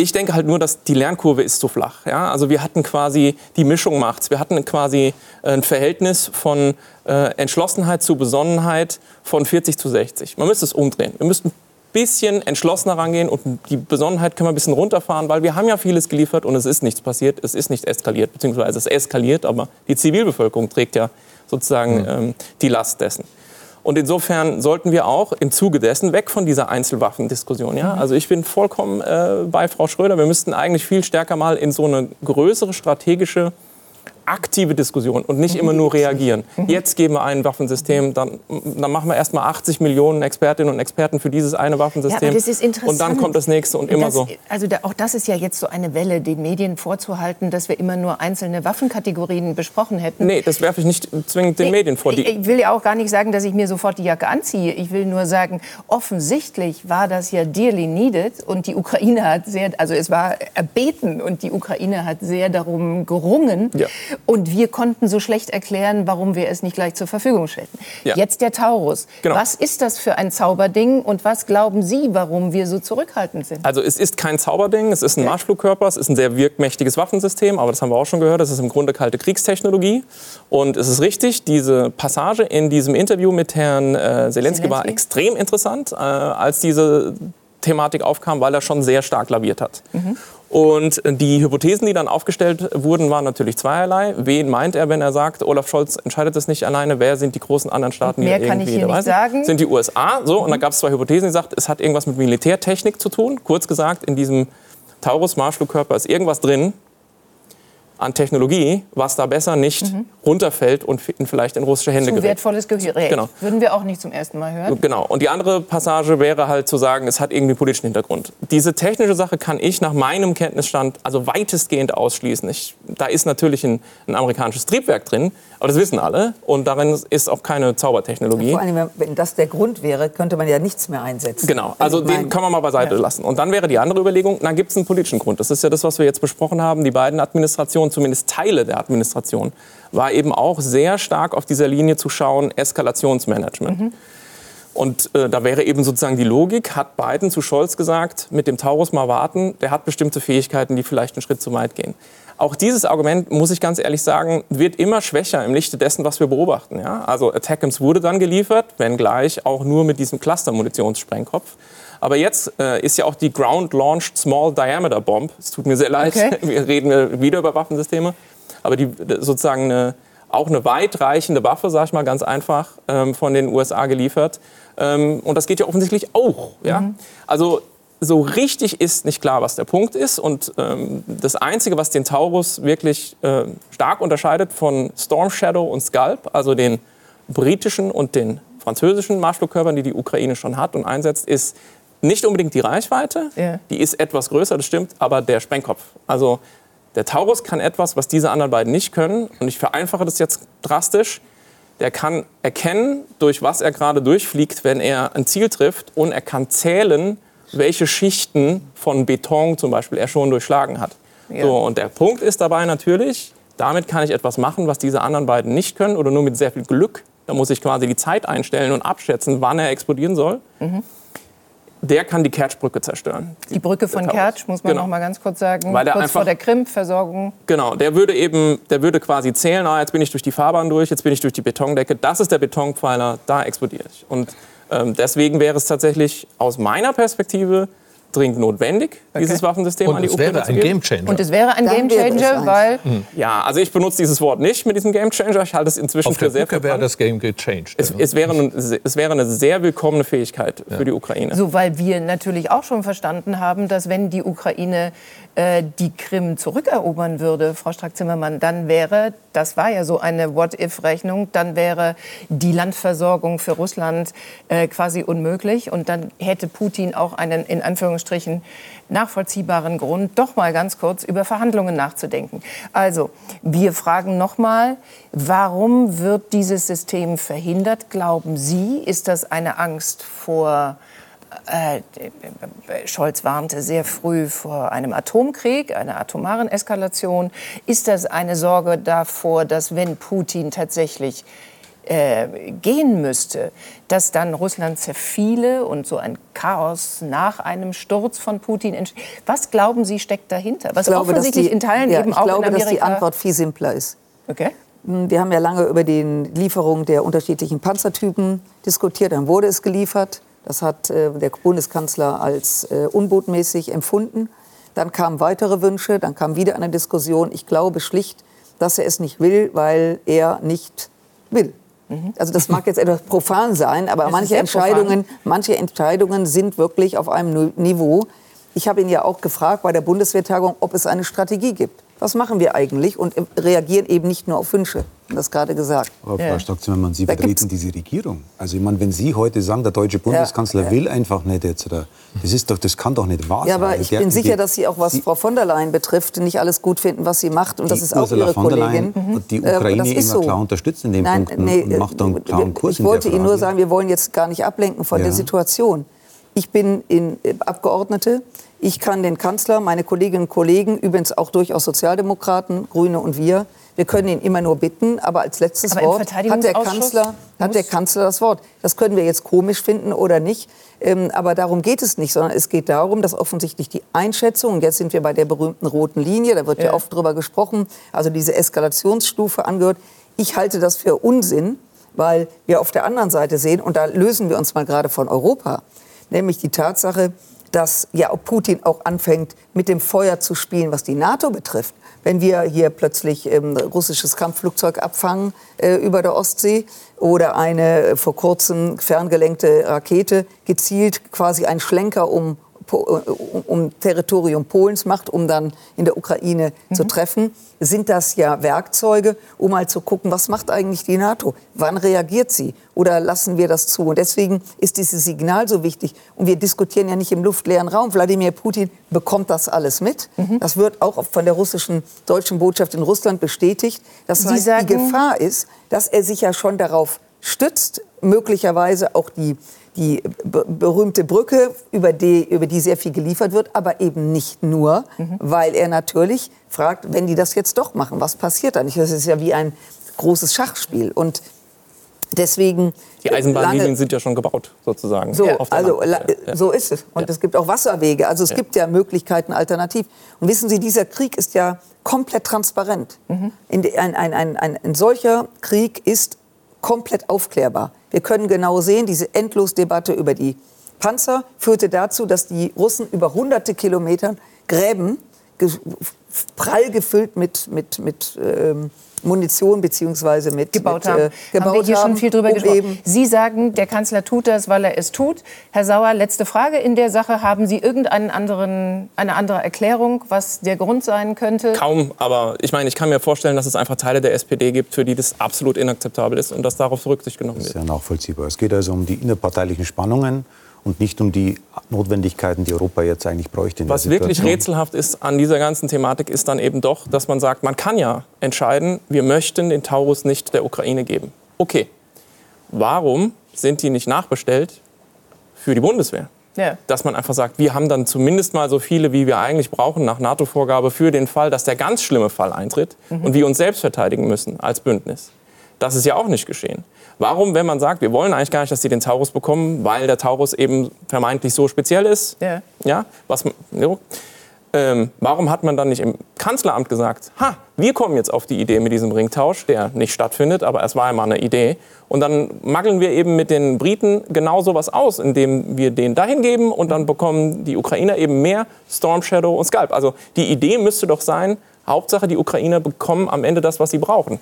Ich denke halt nur, dass die Lernkurve ist zu flach. Ja? Also wir hatten quasi, die Mischung macht's. Wir hatten quasi ein Verhältnis von äh, Entschlossenheit zu Besonnenheit von 40 zu 60. Man müsste es umdrehen. Wir müssten ein bisschen entschlossener rangehen und die Besonnenheit können wir ein bisschen runterfahren, weil wir haben ja vieles geliefert und es ist nichts passiert. Es ist nicht eskaliert, beziehungsweise es eskaliert, aber die Zivilbevölkerung trägt ja sozusagen ähm, die Last dessen. Und insofern sollten wir auch im Zuge dessen weg von dieser Einzelwaffendiskussion. Ja? Also ich bin vollkommen äh, bei Frau Schröder. Wir müssten eigentlich viel stärker mal in so eine größere strategische aktive Diskussion und nicht immer nur reagieren. Jetzt geben wir ein Waffensystem, dann, dann machen wir erst mal 80 Millionen Expertinnen und Experten für dieses eine Waffensystem. Ja, das ist interessant. Und dann kommt das nächste und immer das, so. Also da, auch das ist ja jetzt so eine Welle, den Medien vorzuhalten, dass wir immer nur einzelne Waffenkategorien besprochen hätten. Nee, das werfe ich nicht zwingend den Nee, Medien vor. Ich will ja auch gar nicht sagen, dass ich mir sofort die Jacke anziehe. Ich will nur sagen, offensichtlich war das ja dearly needed und die Ukraine hat sehr, also es war erbeten und die Ukraine hat sehr darum gerungen. Ja. Und wir konnten so schlecht erklären, warum wir es nicht gleich zur Verfügung stellten. Ja. Jetzt der Taurus. Genau. Was ist das für ein Zauberding und was glauben Sie, warum wir so zurückhaltend sind? Also es ist kein Zauberding, es ist ein Marschflugkörper, es ist ein sehr wirkmächtiges Waffensystem, aber das haben wir auch schon gehört, es ist im Grunde kalte Kriegstechnologie. Und es ist richtig, diese Passage in diesem Interview mit Herrn äh, Zelensky, war extrem interessant, äh, als diese Thematik aufkam, weil er schon sehr stark laviert hat. Und die Hypothesen, die dann aufgestellt wurden, waren natürlich zweierlei. Wen meint er, wenn er sagt, Olaf Scholz entscheidet das nicht alleine? Wer sind die großen anderen Staaten, Und mehr die er kann ich irgendwie hier nicht sind? sagen. Sind die USA? So, und da gab es zwei Hypothesen, die sagt, es hat irgendwas mit Militärtechnik zu tun. Kurz gesagt, in diesem Taurus-Marschflugkörper ist irgendwas drin an Technologie, was da besser nicht runterfällt und vielleicht in russische Hände Zu gerät. wertvolles Gerät. Genau. Würden wir auch nicht zum ersten Mal hören. Genau. Und die andere Passage wäre halt zu sagen, es hat irgendwie politischen Hintergrund. Diese technische Sache kann ich nach meinem Kenntnisstand also weitestgehend ausschließen. Ich, da ist natürlich ein, ein amerikanisches Triebwerk drin, aber das wissen alle. Und darin ist auch keine Zaubertechnologie. Vor allem, wenn das der Grund wäre, könnte man ja nichts mehr einsetzen. Genau, also den kann man mal beiseite lassen. Und dann wäre die andere Überlegung, na gibt es einen politischen Grund. Das ist ja das, was wir jetzt besprochen haben. Die beiden Administrationen, zumindest Teile der Administration, war eben auch sehr stark auf dieser Linie zu schauen, Eskalationsmanagement. Und äh, da wäre eben sozusagen die Logik, hat Biden zu Scholz gesagt, mit dem Taurus mal warten, der hat bestimmte Fähigkeiten, die vielleicht einen Schritt zu weit gehen. Auch dieses Argument, muss ich ganz ehrlich sagen, wird immer schwächer im Lichte dessen, was wir beobachten. Ja? Also Attackams wurde dann geliefert, wenngleich auch nur mit diesem Cluster-Munitionssprengkopf. Aber jetzt äh, ist ja auch die Ground-Launched Small Diameter Bomb. Es tut mir sehr leid, Okay. wir reden wieder über Waffensysteme. Aber die sozusagen eine, auch eine weitreichende Waffe, sag ich mal ganz einfach, ähm, von den USA geliefert. Ähm, und das geht ja offensichtlich auch. Ja? Also so richtig ist nicht klar, was der Punkt ist. Und ähm, das Einzige, was den Taurus wirklich äh, stark unterscheidet von Storm Shadow und Scalp, also den britischen und den französischen Marschflugkörpern, die die Ukraine schon hat und einsetzt, ist nicht unbedingt die Reichweite. Ja. Die ist etwas größer, das stimmt, aber der Sprengkopf. Also der Taurus kann etwas, was diese anderen beiden nicht können. Und ich vereinfache das jetzt drastisch. Der kann erkennen, durch was er gerade durchfliegt, wenn er ein Ziel trifft. Und er kann zählen, welche Schichten von Beton zum Beispiel er schon durchschlagen hat. Ja. So, und der Punkt ist dabei natürlich, damit kann ich etwas machen, was diese anderen beiden nicht können oder nur mit sehr viel Glück. Da muss ich quasi die Zeit einstellen und abschätzen, wann er explodieren soll. Der kann die Kertschbrücke zerstören. Die Brücke von. Kertsch, muss man Genau. noch mal ganz kurz sagen. Weil der kurz einfach- vor der Krim-Versorgung. Genau, der würde eben, der würde quasi zählen, ah, jetzt bin ich durch die Fahrbahn durch, jetzt bin ich durch die Betondecke, das ist der Betonpfeiler, da explodiere ich. Und deswegen wäre es tatsächlich aus meiner Perspektive dringend notwendig, dieses Waffensystem an Und die es Ukraine wäre zu ein geben. Und es wäre ein Gamechanger, weil Ja, also ich benutze dieses Wort nicht mit diesem Gamechanger. Ich halte es inzwischen Auf der für sehr Brücke wäre das Game gechanged. Es, es, wäre eine, es wäre eine sehr willkommene Fähigkeit für die Ukraine. So, weil wir natürlich auch schon verstanden haben, dass wenn die Ukraine äh, die Krim zurückerobern würde, Frau Strack-Zimmermann, dann wäre, das war ja so eine What-If-Rechnung, dann wäre die Landversorgung für Russland äh, quasi unmöglich und dann hätte Putin auch einen, in Anführungsstrichen, nachvollziehbaren Grund, doch mal ganz kurz über Verhandlungen nachzudenken. Also, wir fragen nochmal, warum wird dieses System verhindert, glauben Sie? Ist das eine Angst vor äh, Scholz warnte sehr früh vor einem Atomkrieg, einer atomaren Eskalation. Ist das eine Sorge davor, dass wenn Putin tatsächlich äh, gehen müsste, dass dann Russland zerfiele und so ein Chaos nach einem Sturz von Putin entsteht? Was glauben Sie steckt dahinter? Was Ich glaube, dass offensichtlich die, in Teilen ja, eben ich auch glaube, in dass Amerika... die Antwort viel simpler ist. okay. Wir haben ja lange über die Lieferung der unterschiedlichen Panzertypen diskutiert. Dann wurde es geliefert. Das hat äh, der Bundeskanzler als äh, unbotmäßig empfunden. Dann kamen weitere Wünsche, dann kam wieder eine Diskussion. Ich glaube schlicht, dass er es nicht will, weil er nicht will. Also das mag jetzt etwas profan sein, aber manche profan. Entscheidungen, manche Entscheidungen sind wirklich auf einem Niveau. Ich habe ihn ja auch gefragt bei der Bundeswehrtagung, ob es eine Strategie gibt. Was machen wir eigentlich? Und äh, reagieren eben nicht nur auf Wünsche. Das gerade gesagt. Aber Ja. Frau Strack-Zimmermann, Sie Da vertreten diese Regierung. Also ich meine, wenn Sie heute sagen, der deutsche Bundeskanzler ja. will einfach nicht jetzt, oder, das, ist doch, das kann doch nicht wahr Ja, sein. aber Also ich der- bin sicher, die- dass Sie auch was Frau von der Leyen betrifft, nicht alles gut finden, was sie macht. Und das die ist auch Ursula Ihre von der Leyen Kollegin. hat die Äh, Ukraine immer so. klar unterstützt in den Nein, Punkten nee, und macht da einen klaren Kurs Ich in der wollte Ihnen nur sagen, wir wollen jetzt gar nicht ablenken von Ja. der Situation. Ich bin in, äh, Abgeordnete. Ich kann den Kanzler, meine Kolleginnen und Kollegen, übrigens auch durchaus Sozialdemokraten, Grüne und wir, wir können ihn immer nur bitten, aber als letztes aber Wort hat der, Kanzler, hat der Kanzler das Wort. Das können wir jetzt komisch finden oder nicht, ähm, aber darum geht es nicht, sondern es geht darum, dass offensichtlich die Einschätzung, und jetzt sind wir bei der berühmten roten Linie, da wird ja, ja oft drüber gesprochen, also diese Eskalationsstufe angehört. Ich halte das für Unsinn, weil wir auf der anderen Seite sehen, und da lösen wir uns mal gerade von Europa, nämlich die Tatsache, dass ja Putin auch anfängt, mit dem Feuer zu spielen, was die NATO betrifft. Wenn wir hier plötzlich ähm, russisches Kampfflugzeug abfangen äh, über der Ostsee oder eine äh, vor kurzem ferngelenkte Rakete gezielt quasi einen Schlenker um um Territorium Polens macht, um dann in der Ukraine mhm. zu treffen, sind das ja Werkzeuge, um mal zu gucken, was macht eigentlich die NATO? Wann reagiert sie? Oder lassen wir das zu? Und deswegen ist dieses Signal so wichtig. Und wir diskutieren ja nicht im luftleeren Raum. Wladimir Putin bekommt das alles mit. Mhm. Das wird auch von der russischen deutschen Botschaft in Russland bestätigt. Das heißt, die Gefahr ist, dass er sich ja schon darauf stützt, möglicherweise auch die die berühmte Brücke, über die, über die sehr viel geliefert wird, aber eben nicht nur, mhm. weil er natürlich fragt, wenn die das jetzt doch machen, was passiert dann? Das ist ja wie ein großes Schachspiel. Und deswegen. Die Eisenbahnlinien sind ja schon gebaut, sozusagen. So, also, ja. so ist es. Und ja. es gibt auch Wasserwege. Also es gibt ja Möglichkeiten alternativ. Und wissen Sie, dieser Krieg ist ja komplett transparent. Mhm. Ein, ein, ein, ein solcher Krieg ist komplett aufklärbar. Wir können genau sehen, diese Endlosdebatte über die Panzer führte dazu, dass die Russen über hunderte Kilometer Gräben prall gefüllt mit, mit, mit ähm, Munition beziehungsweise mit gebaut mit, haben. Äh, gebaut haben wir hier haben, schon viel drüber um gesprochen. Sie sagen, der Kanzler tut das, weil er es tut. Herr Sauer, letzte Frage in der Sache: Haben Sie irgendeine anderen, eine andere Erklärung, was der Grund sein könnte? Kaum, aber ich meine, ich kann mir vorstellen, dass es einfach Teile der SPD gibt, für die das absolut inakzeptabel ist und dass darauf Rücksicht genommen wird. Das ist ja nachvollziehbar. Es geht also um die innerparteilichen Spannungen und nicht um die Notwendigkeiten, die Europa jetzt eigentlich bräuchte. Was wirklich rätselhaft ist an dieser ganzen Thematik, ist dann eben doch, dass man sagt, man kann ja entscheiden, wir möchten den Taurus nicht der Ukraine geben. Okay, warum sind die nicht nachbestellt für die Bundeswehr? Ja. Dass man einfach sagt, wir haben dann zumindest mal so viele, wie wir eigentlich brauchen, nach NATO-Vorgabe für den Fall, dass der ganz schlimme Fall eintritt mhm. und wir uns selbst verteidigen müssen als Bündnis. Das ist ja auch nicht geschehen. Warum, wenn man sagt, wir wollen eigentlich gar nicht, dass sie den Taurus bekommen, weil der Taurus eben vermeintlich so speziell ist? Ja. ja was, jo. Ähm, warum hat man dann nicht im Kanzleramt gesagt, ha, wir kommen jetzt auf die Idee mit diesem Ringtausch, der nicht stattfindet, aber es war mal eine Idee. Und dann mageln wir eben mit den Briten genau sowas aus, indem wir den dahin geben und dann bekommen die Ukrainer eben mehr Storm Shadow und Scalp. Also die Idee müsste doch sein, Hauptsache die Ukrainer bekommen am Ende das, was sie brauchen.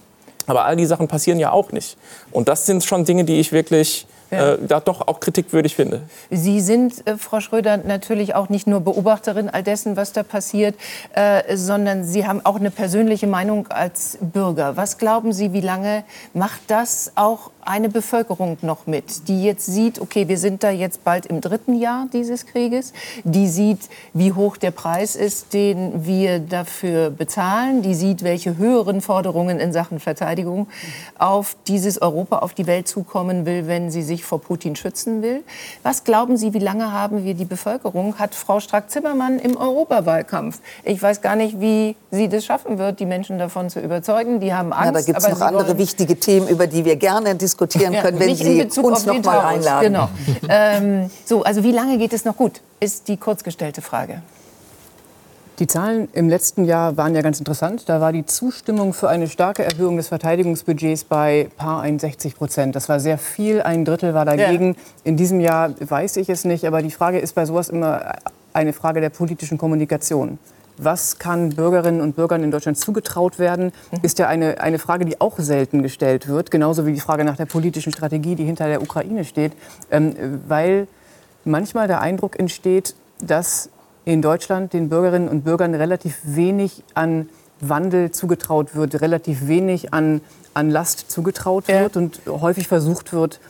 Aber all die Sachen passieren ja auch nicht. Und das sind schon Dinge, die ich wirklich ja. äh, da doch auch kritikwürdig finde. Sie sind, äh, Frau Schröder, natürlich auch nicht nur Beobachterin all dessen, was da passiert, äh, sondern Sie haben auch eine persönliche Meinung als Bürger. Was glauben Sie, wie lange macht das auch eine Bevölkerung noch mit, die jetzt sieht, okay, wir sind da jetzt bald im dritten Jahr dieses Krieges, die sieht, wie hoch der Preis ist, den wir dafür bezahlen, die sieht, welche höheren Forderungen in Sachen Verteidigung auf dieses Europa, auf die Welt zukommen will, wenn sie sich vor Putin schützen will. Was glauben Sie, wie lange haben wir die Bevölkerung? Hat Frau Strack-Zimmermann im Europawahlkampf? Ich weiß gar nicht, wie sie das schaffen wird, die Menschen davon zu überzeugen. Die haben Angst. Ja, da gibt es noch andere wichtige Themen, über die wir gerne diskutieren diskutieren können, wenn Sie uns noch mal einladen. Genau. ähm, so, also wie lange geht es noch gut, ist die kurzgestellte Frage. Die Zahlen im letzten Jahr waren ja ganz interessant. Da war die Zustimmung für eine starke Erhöhung des Verteidigungsbudgets bei paar 61 Prozent. Das war sehr viel, ein Drittel war dagegen. Ja. In diesem Jahr weiß ich es nicht, aber die Frage ist bei sowas immer eine Frage der politischen Kommunikation was kann Bürgerinnen und Bürgern in Deutschland zugetraut werden, mhm. ist ja eine, eine Frage, die auch selten gestellt wird, genauso wie die Frage nach der politischen Strategie, die hinter der Ukraine steht, ähm, weil manchmal der Eindruck entsteht, dass in Deutschland den Bürgerinnen und Bürgern relativ wenig an Wandel zugetraut wird, relativ wenig an, an Last zugetraut wird ja. und häufig versucht wird,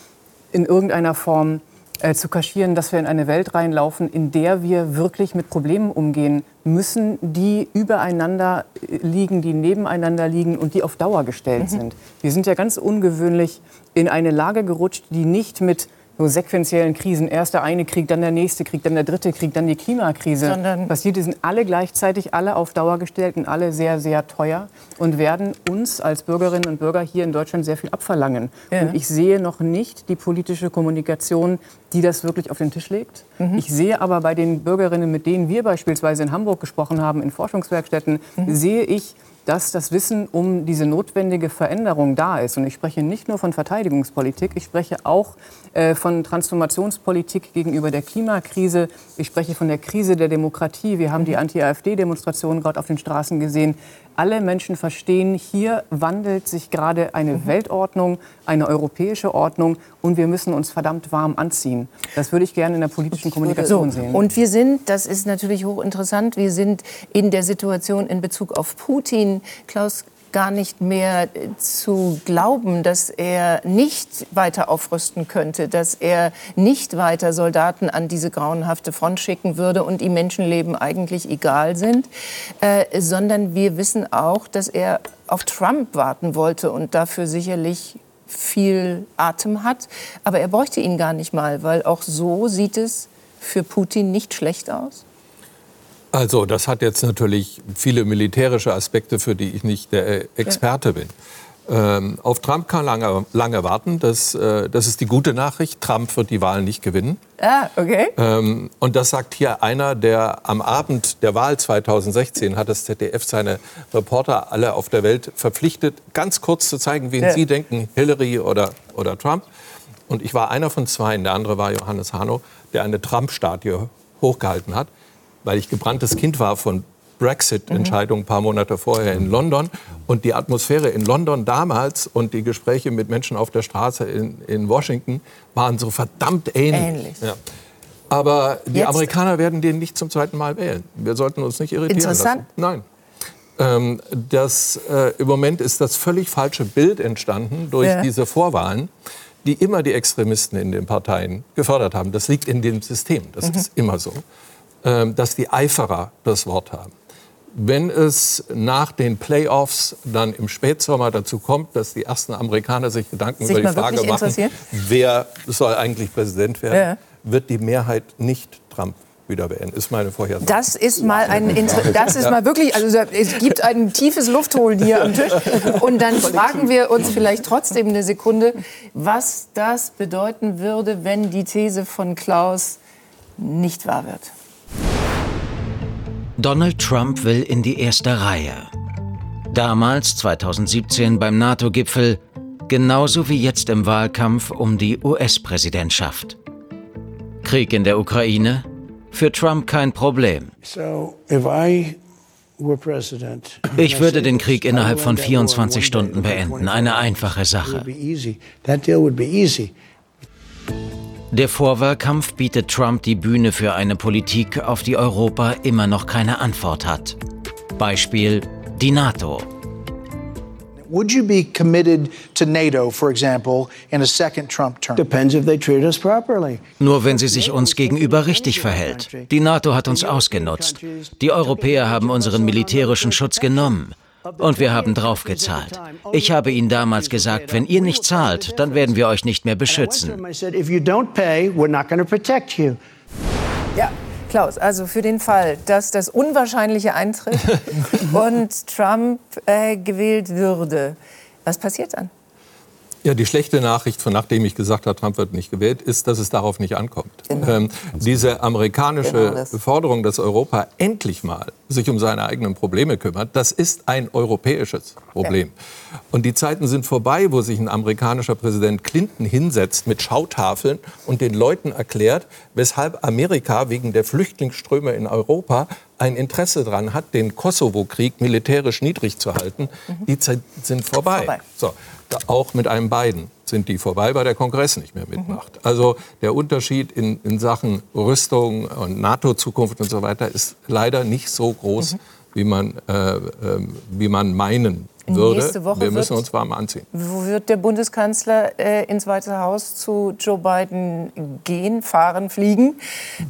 in irgendeiner Form äh, zu kaschieren, dass wir in eine Welt reinlaufen, in der wir wirklich mit Problemen umgehen müssen, die übereinander liegen, die nebeneinander liegen und die auf Dauer gestellt mhm. sind. Wir sind ja ganz ungewöhnlich in eine Lage gerutscht, die nicht mit so sequenziellen Krisen. Erst der eine Krieg, dann der nächste Krieg, dann der dritte Krieg, dann die Klimakrise Sondern passiert. Die sind alle gleichzeitig, alle auf Dauer gestellt und alle sehr, sehr teuer und werden uns als Bürgerinnen und Bürger hier in Deutschland sehr viel abverlangen. Ja. Und ich sehe noch nicht die politische Kommunikation, die das wirklich auf den Tisch legt. Mhm. Ich sehe aber bei den Bürgerinnen, mit denen wir beispielsweise in Hamburg gesprochen haben, in Forschungswerkstätten, Mhm. sehe ich, dass das Wissen um diese notwendige Veränderung da ist. Und ich spreche nicht nur von Verteidigungspolitik, ich spreche auch äh, von Transformationspolitik gegenüber der Klimakrise. Ich spreche von der Krise der Demokratie. Wir haben die Anti-AfD-Demonstrationen gerade auf den Straßen gesehen. Alle Menschen verstehen, hier wandelt sich gerade eine Weltordnung, eine europäische Ordnung und wir müssen uns verdammt warm anziehen. Das würde ich gerne in der politischen Kommunikation So, sehen. und wir sind, das ist natürlich hochinteressant, wir sind in der Situation in Bezug auf Putin, Klaus, gar nicht mehr äh, zu glauben, dass er nicht weiter aufrüsten könnte, dass er nicht weiter Soldaten an diese grauenhafte Front schicken würde und ihm Menschenleben eigentlich egal sind, äh, sondern wir wissen auch, dass er auf Trump warten wollte und dafür sicherlich viel Atem hat. Aber er bräuchte ihn gar nicht mal, weil auch so sieht es für Putin nicht schlecht aus. Also das hat jetzt natürlich viele militärische Aspekte, für die ich nicht der äh, Experte bin. Ähm, auf Trump kann lange, lange warten. Das, äh, das ist die gute Nachricht. Trump wird die Wahl nicht gewinnen. Ah, okay. Ähm, und das sagt hier einer, der am Abend der Wahl 2016 hat das ZDF seine Reporter alle auf der Welt verpflichtet, ganz kurz zu zeigen, wen Ja. sie denken, Hillary oder, oder Trump. Und ich war einer von zwei, der andere war Johannes Hano, der eine Trump-Statue hochgehalten hat, weil ich gebranntes Kind war von Brexit-Entscheidungen ein paar Monate vorher in London. Und die Atmosphäre in London damals und die Gespräche mit Menschen auf der Straße in, in Washington waren so verdammt ähnlich. Ähnlich. Ja. Aber die Jetzt- Amerikaner werden den nicht zum zweiten Mal wählen. Wir sollten uns nicht irritieren Interessant. lassen. Nein. Ähm, das, äh, Im Moment ist das völlig falsche Bild entstanden durch Ja. diese Vorwahlen, die immer die Extremisten in den Parteien gefördert haben. Das liegt in dem System, das ist immer so, dass die Eiferer das Wort haben. Wenn es nach den Playoffs dann im Spätsommer dazu kommt, dass die ersten Amerikaner sich Gedanken Sich über die Frage machen, wer soll eigentlich Präsident werden, Ja. wird die Mehrheit nicht Trump wieder wählen, ist meine Vorhersage. Das ist mal ein Inter das ist mal wirklich also es gibt ein tiefes Luftholen hier am Tisch und dann fragen wir uns vielleicht trotzdem eine Sekunde, was das bedeuten würde, wenn die These von Klaus nicht wahr wird. Donald Trump will in die erste Reihe. Damals, 2017 beim NATO-Gipfel, genauso wie jetzt im Wahlkampf um die US-Präsidentschaft. Krieg in der Ukraine? Für Trump kein Problem. Ich würde den Krieg innerhalb von 24 Stunden beenden. Eine einfache Sache. Der Vorwahlkampf bietet Trump die Bühne für eine Politik, auf die Europa immer noch keine Antwort hat. Beispiel die NATO. Would you be committed to NATO, for example, in a second Trump term? Depends if they treat us properly. Nur wenn sie sich uns gegenüber richtig verhält. Die NATO hat uns ausgenutzt. Die Europäer haben unseren militärischen Schutz genommen. Und wir haben draufgezahlt. Ich habe ihnen damals gesagt, wenn ihr nicht zahlt, dann werden wir euch nicht mehr beschützen. Ja, Klaus, also für den Fall, dass das Unwahrscheinliche eintritt und Trump äh, gewählt würde, was passiert dann? Ja, die schlechte Nachricht, von nachdem ich gesagt habe, Trump wird nicht gewählt, ist, dass es darauf nicht ankommt. Ähm, diese amerikanische Genau das. Forderung, dass Europa endlich mal sich um seine eigenen Probleme kümmert, das ist ein europäisches Problem. Und die Zeiten sind vorbei, wo sich ein amerikanischer Präsident Clinton hinsetzt mit Schautafeln und den Leuten erklärt, weshalb Amerika wegen der Flüchtlingsströme in Europa ein Interesse daran hat, den Kosovo-Krieg militärisch niedrig zu halten. Die Zeiten sind vorbei. Vorbei. So, auch mit einem Biden sind die vorbei, weil der Kongress nicht mehr mitmacht. Also der Unterschied in, in Sachen Rüstung und NATO-Zukunft und so weiter ist leider nicht so groß, wie, man, äh, ähm, wie man meinen würde, Nächste Woche wir müssen wird- uns warm anziehen. Wo wird der Bundeskanzler äh, ins Weiße Haus zu Joe Biden gehen, fahren, fliegen?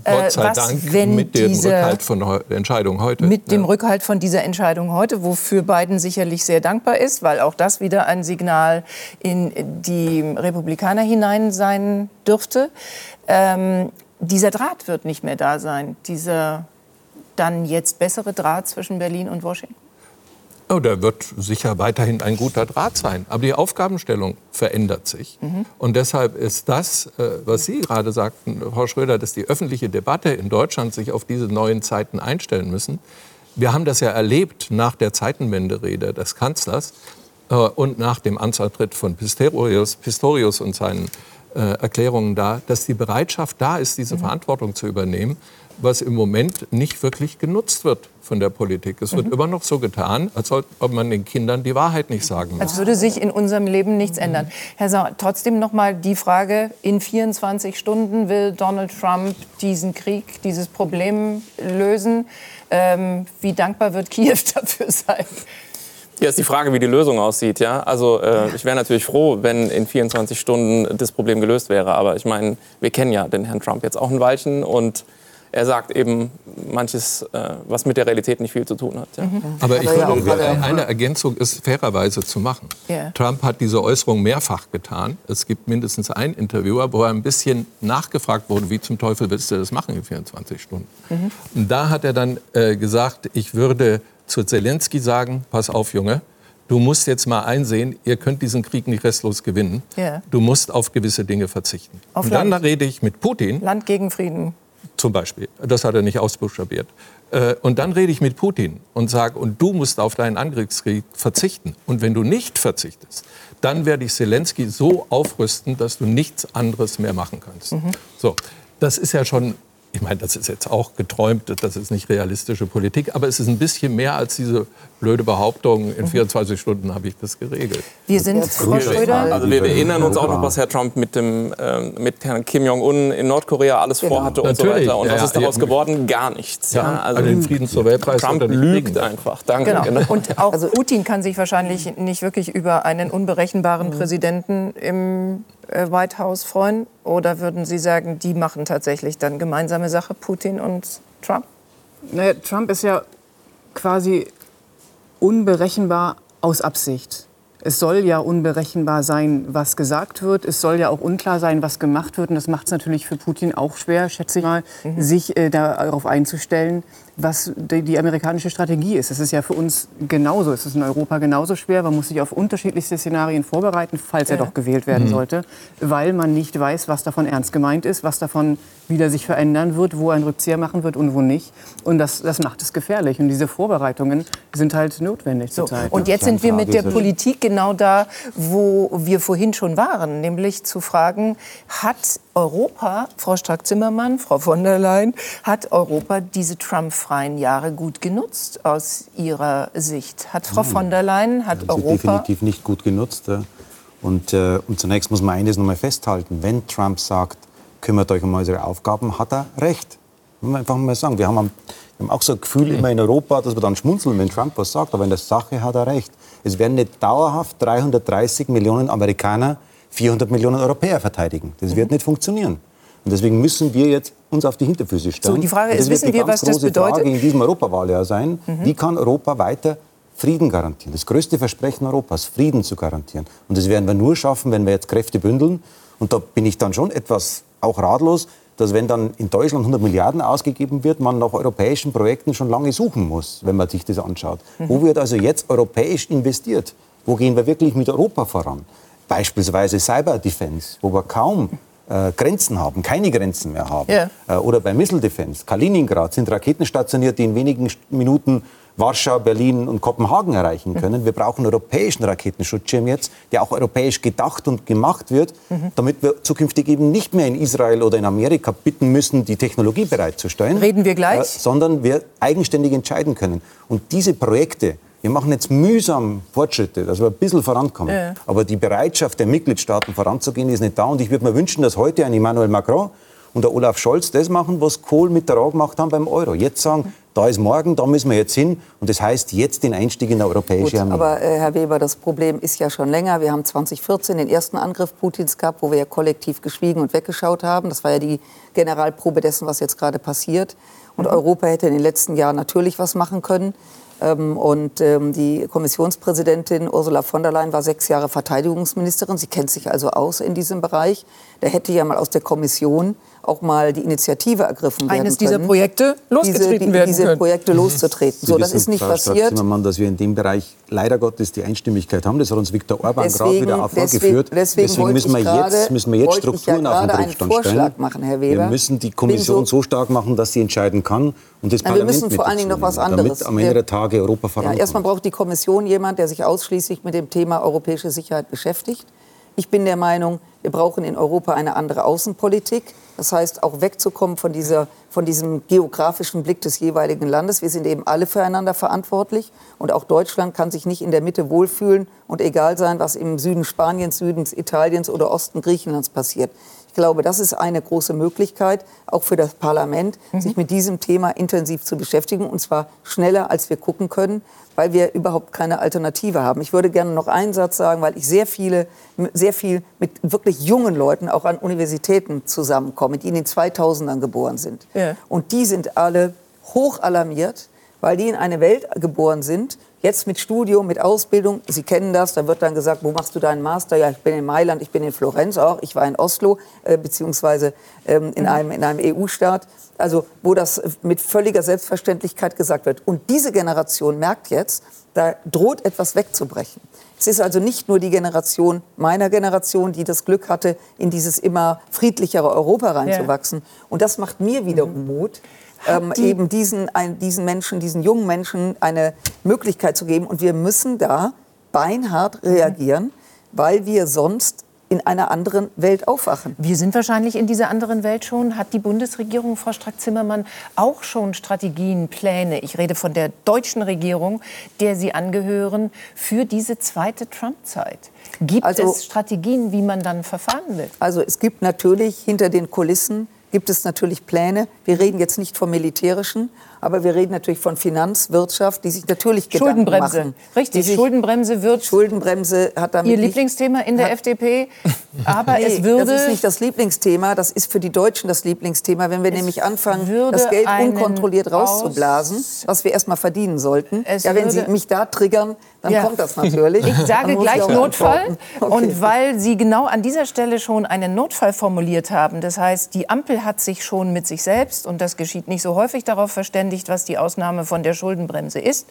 Äh, Gott sei was, Dank wenn mit dem diese, Rückhalt von heu- der Entscheidung heute. Mit dem Ja. Rückhalt von dieser Entscheidung heute, wofür Biden sicherlich sehr dankbar ist, weil auch das wieder ein Signal in die Republikaner hinein sein dürfte. Ähm, dieser Draht wird nicht mehr da sein, dieser dann jetzt bessere Draht zwischen Berlin und Washington. Oh, da wird sicher weiterhin ein guter Draht sein. Aber die Aufgabenstellung verändert sich. Und deshalb ist das, äh, was Sie gerade sagten, Frau Schröder, dass die öffentliche Debatte in Deutschland sich auf diese neuen Zeiten einstellen müssen. Wir haben das ja erlebt nach der Zeitenwende-Rede des Kanzlers äh, und nach dem Amtsantritt von Pistorius, Pistorius und seinen äh, Erklärungen da, dass die Bereitschaft da ist, diese Verantwortung zu übernehmen, was im Moment nicht wirklich genutzt wird von der Politik. Es wird immer noch so getan, als ob man den Kindern die Wahrheit nicht sagen muss. Als würde sich in unserem Leben nichts ändern. Herr Sauer, trotzdem noch mal die Frage, in 24 Stunden will Donald Trump diesen Krieg, dieses Problem lösen. Ähm, wie dankbar wird Kiew dafür sein? Ja, ist die Frage, wie die Lösung aussieht. Ja? Also äh, ich wäre natürlich froh, wenn in 24 Stunden das Problem gelöst wäre. Aber ich meine, wir kennen ja den Herrn Trump jetzt auch ein Weilchen und er sagt eben manches, äh, was mit der Realität nicht viel zu tun hat. Ja. Aber ich Hat er ja eine Ergänzung ist fairerweise zu machen. Ja. Trump hat diese Äußerung mehrfach getan. Es gibt mindestens ein Interviewer, wo er ein bisschen nachgefragt wurde, wie zum Teufel willst du das machen in 24 Stunden. Und da hat er dann äh, gesagt, ich würde zu Zelensky sagen, pass auf Junge, du musst jetzt mal einsehen, ihr könnt diesen Krieg nicht restlos gewinnen. Ja. Du musst auf gewisse Dinge verzichten. Auf Und dann Land. rede ich mit Putin. Land gegen Frieden. Zum Beispiel. Das hat er nicht ausbuchstabiert. Äh, Und dann rede ich mit Putin und sage, und du musst auf deinen Angriffskrieg verzichten. Und wenn du nicht verzichtest, dann werde ich Zelensky so aufrüsten, dass du nichts anderes mehr machen kannst. So, das ist ja schon, ich meine, das ist jetzt auch geträumt, das ist nicht realistische Politik, aber es ist ein bisschen mehr als diese blöde Behauptung, in 24 Stunden habe ich das geregelt. Wir sind, Frau. Schröder, Also wir erinnern uns auch noch, was Herr Trump mit, dem, ähm, mit Herrn Kim Jong-un in Nordkorea alles Genau. vorhatte und so Natürlich. weiter. Und Ja, was ist daraus ja. geworden? Gar nichts. Ja, also den Friedensnobelpreis Trump lügt einfach. Danke. Genau. Genau. Und auch Putin kann sich wahrscheinlich nicht wirklich über einen unberechenbaren Präsidenten im White House freuen. Oder würden Sie sagen, die machen tatsächlich dann gemeinsame Sache, Putin und Trump? Naja, Trump ist ja quasi unberechenbar aus Absicht. Es soll ja unberechenbar sein, was gesagt wird. Es soll ja auch unklar sein, was gemacht wird. Und das macht es natürlich für Putin auch schwer, schätze ich mal, sich äh, darauf einzustellen, was die, die amerikanische Strategie ist. Es ist ja für uns genauso. Es ist in Europa genauso schwer. Man muss sich auf unterschiedlichste Szenarien vorbereiten, falls er doch gewählt werden sollte, weil man nicht weiß, was davon ernst gemeint ist, was davon wieder sich verändern wird, wo einen Rückzieher machen wird und wo nicht. Und das, das macht es gefährlich. Und diese Vorbereitungen sind halt notwendig So. zurzeit. Und jetzt sind wir mit der Politik genau da, wo wir vorhin schon waren, nämlich zu fragen, hat Europa, Frau Strack-Zimmermann, Frau von der Leyen, hat Europa diese Trump-freien Jahre gut genutzt aus Ihrer Sicht? Hat Frau von der Leyen, hat Sie Europa... definitiv nicht gut genutzt. Und, äh, und zunächst muss man eines noch mal festhalten. Wenn Trump sagt, kümmert euch um eure Aufgaben, hat er recht. Muss man einfach mal sagen. Wir haben, wir haben auch so ein Gefühl immer in Europa, dass wir dann schmunzeln, wenn Trump was sagt. Aber in der Sache hat er recht. Es werden nicht dauerhaft 330 Millionen Amerikaner 400 Millionen Europäer verteidigen. Das wird nicht funktionieren. Und deswegen müssen wir jetzt uns auf die Hinterfüße stellen. So, die Frage ist, wissen wir, was das bedeutet? Frage in diesem Europawahljahr sein. Wie kann Europa weiter Frieden garantieren? Das größte Versprechen Europas, Frieden zu garantieren. Und das werden wir nur schaffen, wenn wir jetzt Kräfte bündeln. Und da bin ich dann schon etwas auch ratlos, dass wenn dann in Deutschland 100 Milliarden ausgegeben wird, man nach europäischen Projekten schon lange suchen muss, wenn man sich das anschaut. Wo wird also jetzt europäisch investiert? Wo gehen wir wirklich mit Europa voran? Beispielsweise Cyber Defense, wo wir kaum äh, Grenzen haben, keine Grenzen mehr haben. Ja. Äh, oder bei Missile Defense, Kaliningrad sind Raketen stationiert, die in wenigen Minuten Warschau, Berlin und Kopenhagen erreichen können. Wir brauchen einen europäischen Raketenschutzschirm jetzt, der auch europäisch gedacht und gemacht wird, damit wir zukünftig eben nicht mehr in Israel oder in Amerika bitten müssen, die Technologie bereitzustellen. Reden wir gleich. Äh, sondern wir eigenständig entscheiden können. Und diese Projekte, wir machen jetzt mühsam Fortschritte, dass wir ein bisschen vorankommen. Ja. Aber die Bereitschaft der Mitgliedstaaten voranzugehen ist nicht da. Und ich würde mir wünschen, dass heute ein Emmanuel Macron und der Olaf Scholz das machen, was Kohl mit der Ra gemacht haben beim Euro. Jetzt sagen, da ist morgen, da müssen wir jetzt hin. Und das heißt jetzt den Einstieg in eine europäische Armee. aber äh, Herr Weber, das Problem ist ja schon länger. Wir haben 2014 den ersten Angriff Putins gehabt, wo wir ja kollektiv geschwiegen und weggeschaut haben. Das war ja die Generalprobe dessen, was jetzt gerade passiert. Und Europa hätte in den letzten Jahren natürlich was machen können. Ähm, und ähm, die Kommissionspräsidentin Ursula von der Leyen war sechs Jahre Verteidigungsministerin. Sie kennt sich also aus in diesem Bereich. Da hätte ja mal aus der Kommission auch mal die Initiative ergriffen werden Eines können. dieser Projekte losgetreten diese, die, werden diese können. Projekte loszutreten. Sie So, das ist nicht Frau passiert. Strack-Zimmermann, dass wir in dem Bereich leider Gottes die Einstimmigkeit haben. Das hat uns Viktor Orban gerade Deswegen- wieder deswegen- vorgeführt. deswegen wollte müssen wir ich jetzt, müssen wir jetzt ich ja Strukturen auf den Prüfstand stellen. machen, Herr Wir Weber. müssen die Kommission so- so stark machen, dass sie entscheiden kann und das Nein, wir Parlament müssen mit vor allen Dingen dazu noch was anderes. Damit am Ende Wir- der Tage Europa Ja, vorankommt. erstmal braucht die Kommission jemand, der sich ausschließlich mit dem Thema europäische Sicherheit beschäftigt. Ich bin der Meinung, wir brauchen in Europa eine andere Außenpolitik. Das heißt, auch wegzukommen von, dieser, von diesem geografischen Blick des jeweiligen Landes. Wir sind eben alle füreinander verantwortlich. Und auch Deutschland kann sich nicht in der Mitte wohlfühlen und egal sein, was im Süden Spaniens, Süden Italiens oder Osten Griechenlands passiert. Ich glaube, das ist eine große Möglichkeit, auch für das Parlament, sich mit diesem Thema intensiv zu beschäftigen. Und zwar schneller, als wir gucken können, weil wir überhaupt keine Alternative haben. Ich würde gerne noch einen Satz sagen, weil ich sehr, viele, sehr viel mit wirklich jungen Leuten auch an Universitäten zusammenkomme, die in den 2000ern geboren sind. Ja. Und die sind alle hoch alarmiert, weil die in eine Welt geboren sind, jetzt mit Studium, mit Ausbildung. Sie kennen das, da wird dann gesagt, wo machst du deinen Master? Ja, ich bin in Mailand, ich bin in Florenz auch, ich war in Oslo, äh, beziehungsweise ähm, in einem, in einem EU-Staat. Also wo das äh, mit völliger Selbstverständlichkeit gesagt wird. Und diese Generation merkt jetzt, da droht etwas wegzubrechen. Es ist also nicht nur die Generation meiner Generation, die das Glück hatte, in dieses immer friedlichere Europa reinzuwachsen. Und das macht mir wiederum Mut, ähm, eben diesen, ein, diesen Menschen, diesen jungen Menschen eine Möglichkeit zu geben. Und wir müssen da beinhart reagieren, weil wir sonst in einer anderen Welt aufwachen. Wir sind wahrscheinlich in dieser anderen Welt schon. Hat die Bundesregierung, Frau Strack-Zimmermann, auch schon Strategien, Pläne, ich rede von der deutschen Regierung, der Sie angehören, für diese zweite Trump-Zeit? Gibt Also- es Strategien, wie man dann verfahren will? Also es gibt natürlich hinter den Kulissen gibt es natürlich Pläne. Wir reden jetzt nicht vom Militärischen, aber wir reden natürlich von Finanz, Wirtschaft, die sich natürlich Gedanken Schuldenbremse. machen. Richtig, Die sich, Schuldenbremse wird Schuldenbremse hat damit Ihr Lieblingsthema in der FDP. Aber Nee, es würde das ist nicht das Lieblingsthema, das ist für die Deutschen das Lieblingsthema, wenn wir nämlich anfangen, das Geld unkontrolliert rauszublasen, Aus- was wir erstmal verdienen sollten. Ja, wenn Sie mich da triggern, dann Ja. kommt das natürlich. Ich sage gleich Notfall. Okay. Und weil Sie genau an dieser Stelle schon einen Notfall formuliert haben, das heißt, die Ampel hat sich schon mit sich selbst, und das geschieht nicht so häufig, darauf verständigt, was die Ausnahme von der Schuldenbremse ist,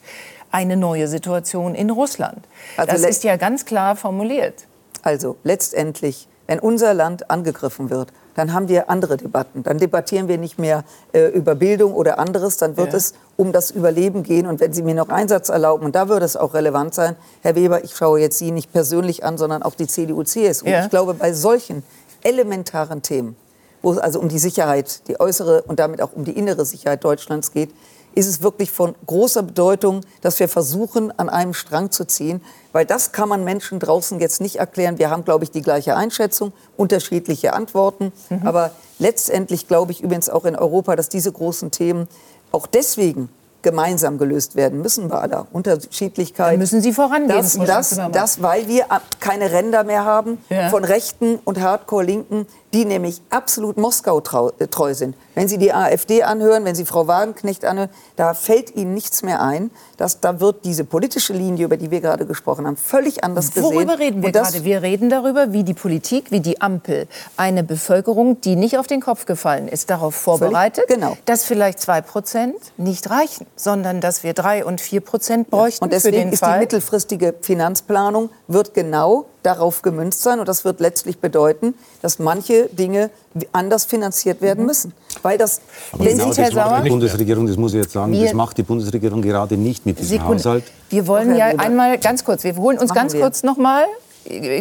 eine neue Situation in Russland. Also das ist ja ganz klar formuliert. Also letztendlich, wenn unser Land angegriffen wird, dann haben wir andere Debatten. Dann debattieren wir nicht mehr äh, über Bildung oder anderes. Dann wird Ja. es um das Überleben gehen. Und wenn Sie mir noch einen Satz erlauben, und da würde es auch relevant sein, Herr Weber, ich schaue jetzt Sie nicht persönlich an, sondern auch die CDU, CSU. Ja. Ich glaube, bei solchen elementaren Themen, wo es also um die Sicherheit, die äußere und damit auch um die innere Sicherheit Deutschlands geht, ist es wirklich von großer Bedeutung, dass wir versuchen, an einem Strang zu ziehen. Weil das kann man Menschen draußen jetzt nicht erklären. Wir haben, glaube ich, die gleiche Einschätzung, unterschiedliche Antworten. Aber letztendlich glaube ich übrigens auch in Europa, dass diese großen Themen auch deswegen gemeinsam gelöst werden müssen bei aller Unterschiedlichkeit. Dann müssen Sie vorangehen, Das, das, das, weil wir äh, keine Ränder mehr haben Ja. von Rechten und Hardcore-Linken, die nämlich absolut Moskau äh, treu sind. Wenn Sie die AfD anhören, wenn Sie Frau Wagenknecht anhören, da fällt Ihnen nichts mehr ein. Dass, da wird diese politische Linie, über die wir gerade gesprochen haben, völlig anders gesehen. Worüber reden wir Und gerade? Wir reden darüber, wie die Politik, wie die Ampel eine Bevölkerung, die nicht auf den Kopf gefallen ist, darauf vorbereitet, genau. dass vielleicht zwei Prozent nicht reichen, sondern dass wir drei und vier Prozent bräuchten Und für deswegen ist die mittelfristige Finanzplanung wird genau darauf gemünzt sein und das wird letztlich bedeuten, dass manche Dinge anders finanziert werden Mhm. müssen, weil das Aber genau Herr das macht Sauer? die Bundesregierung, das muss ich jetzt sagen, Wir- das macht die Bundesregierung gerade nicht mit diesem Sekunde. Haushalt. Wir wollen Herr ja einmal ganz kurz, wir holen uns machen ganz wir. kurz noch mal,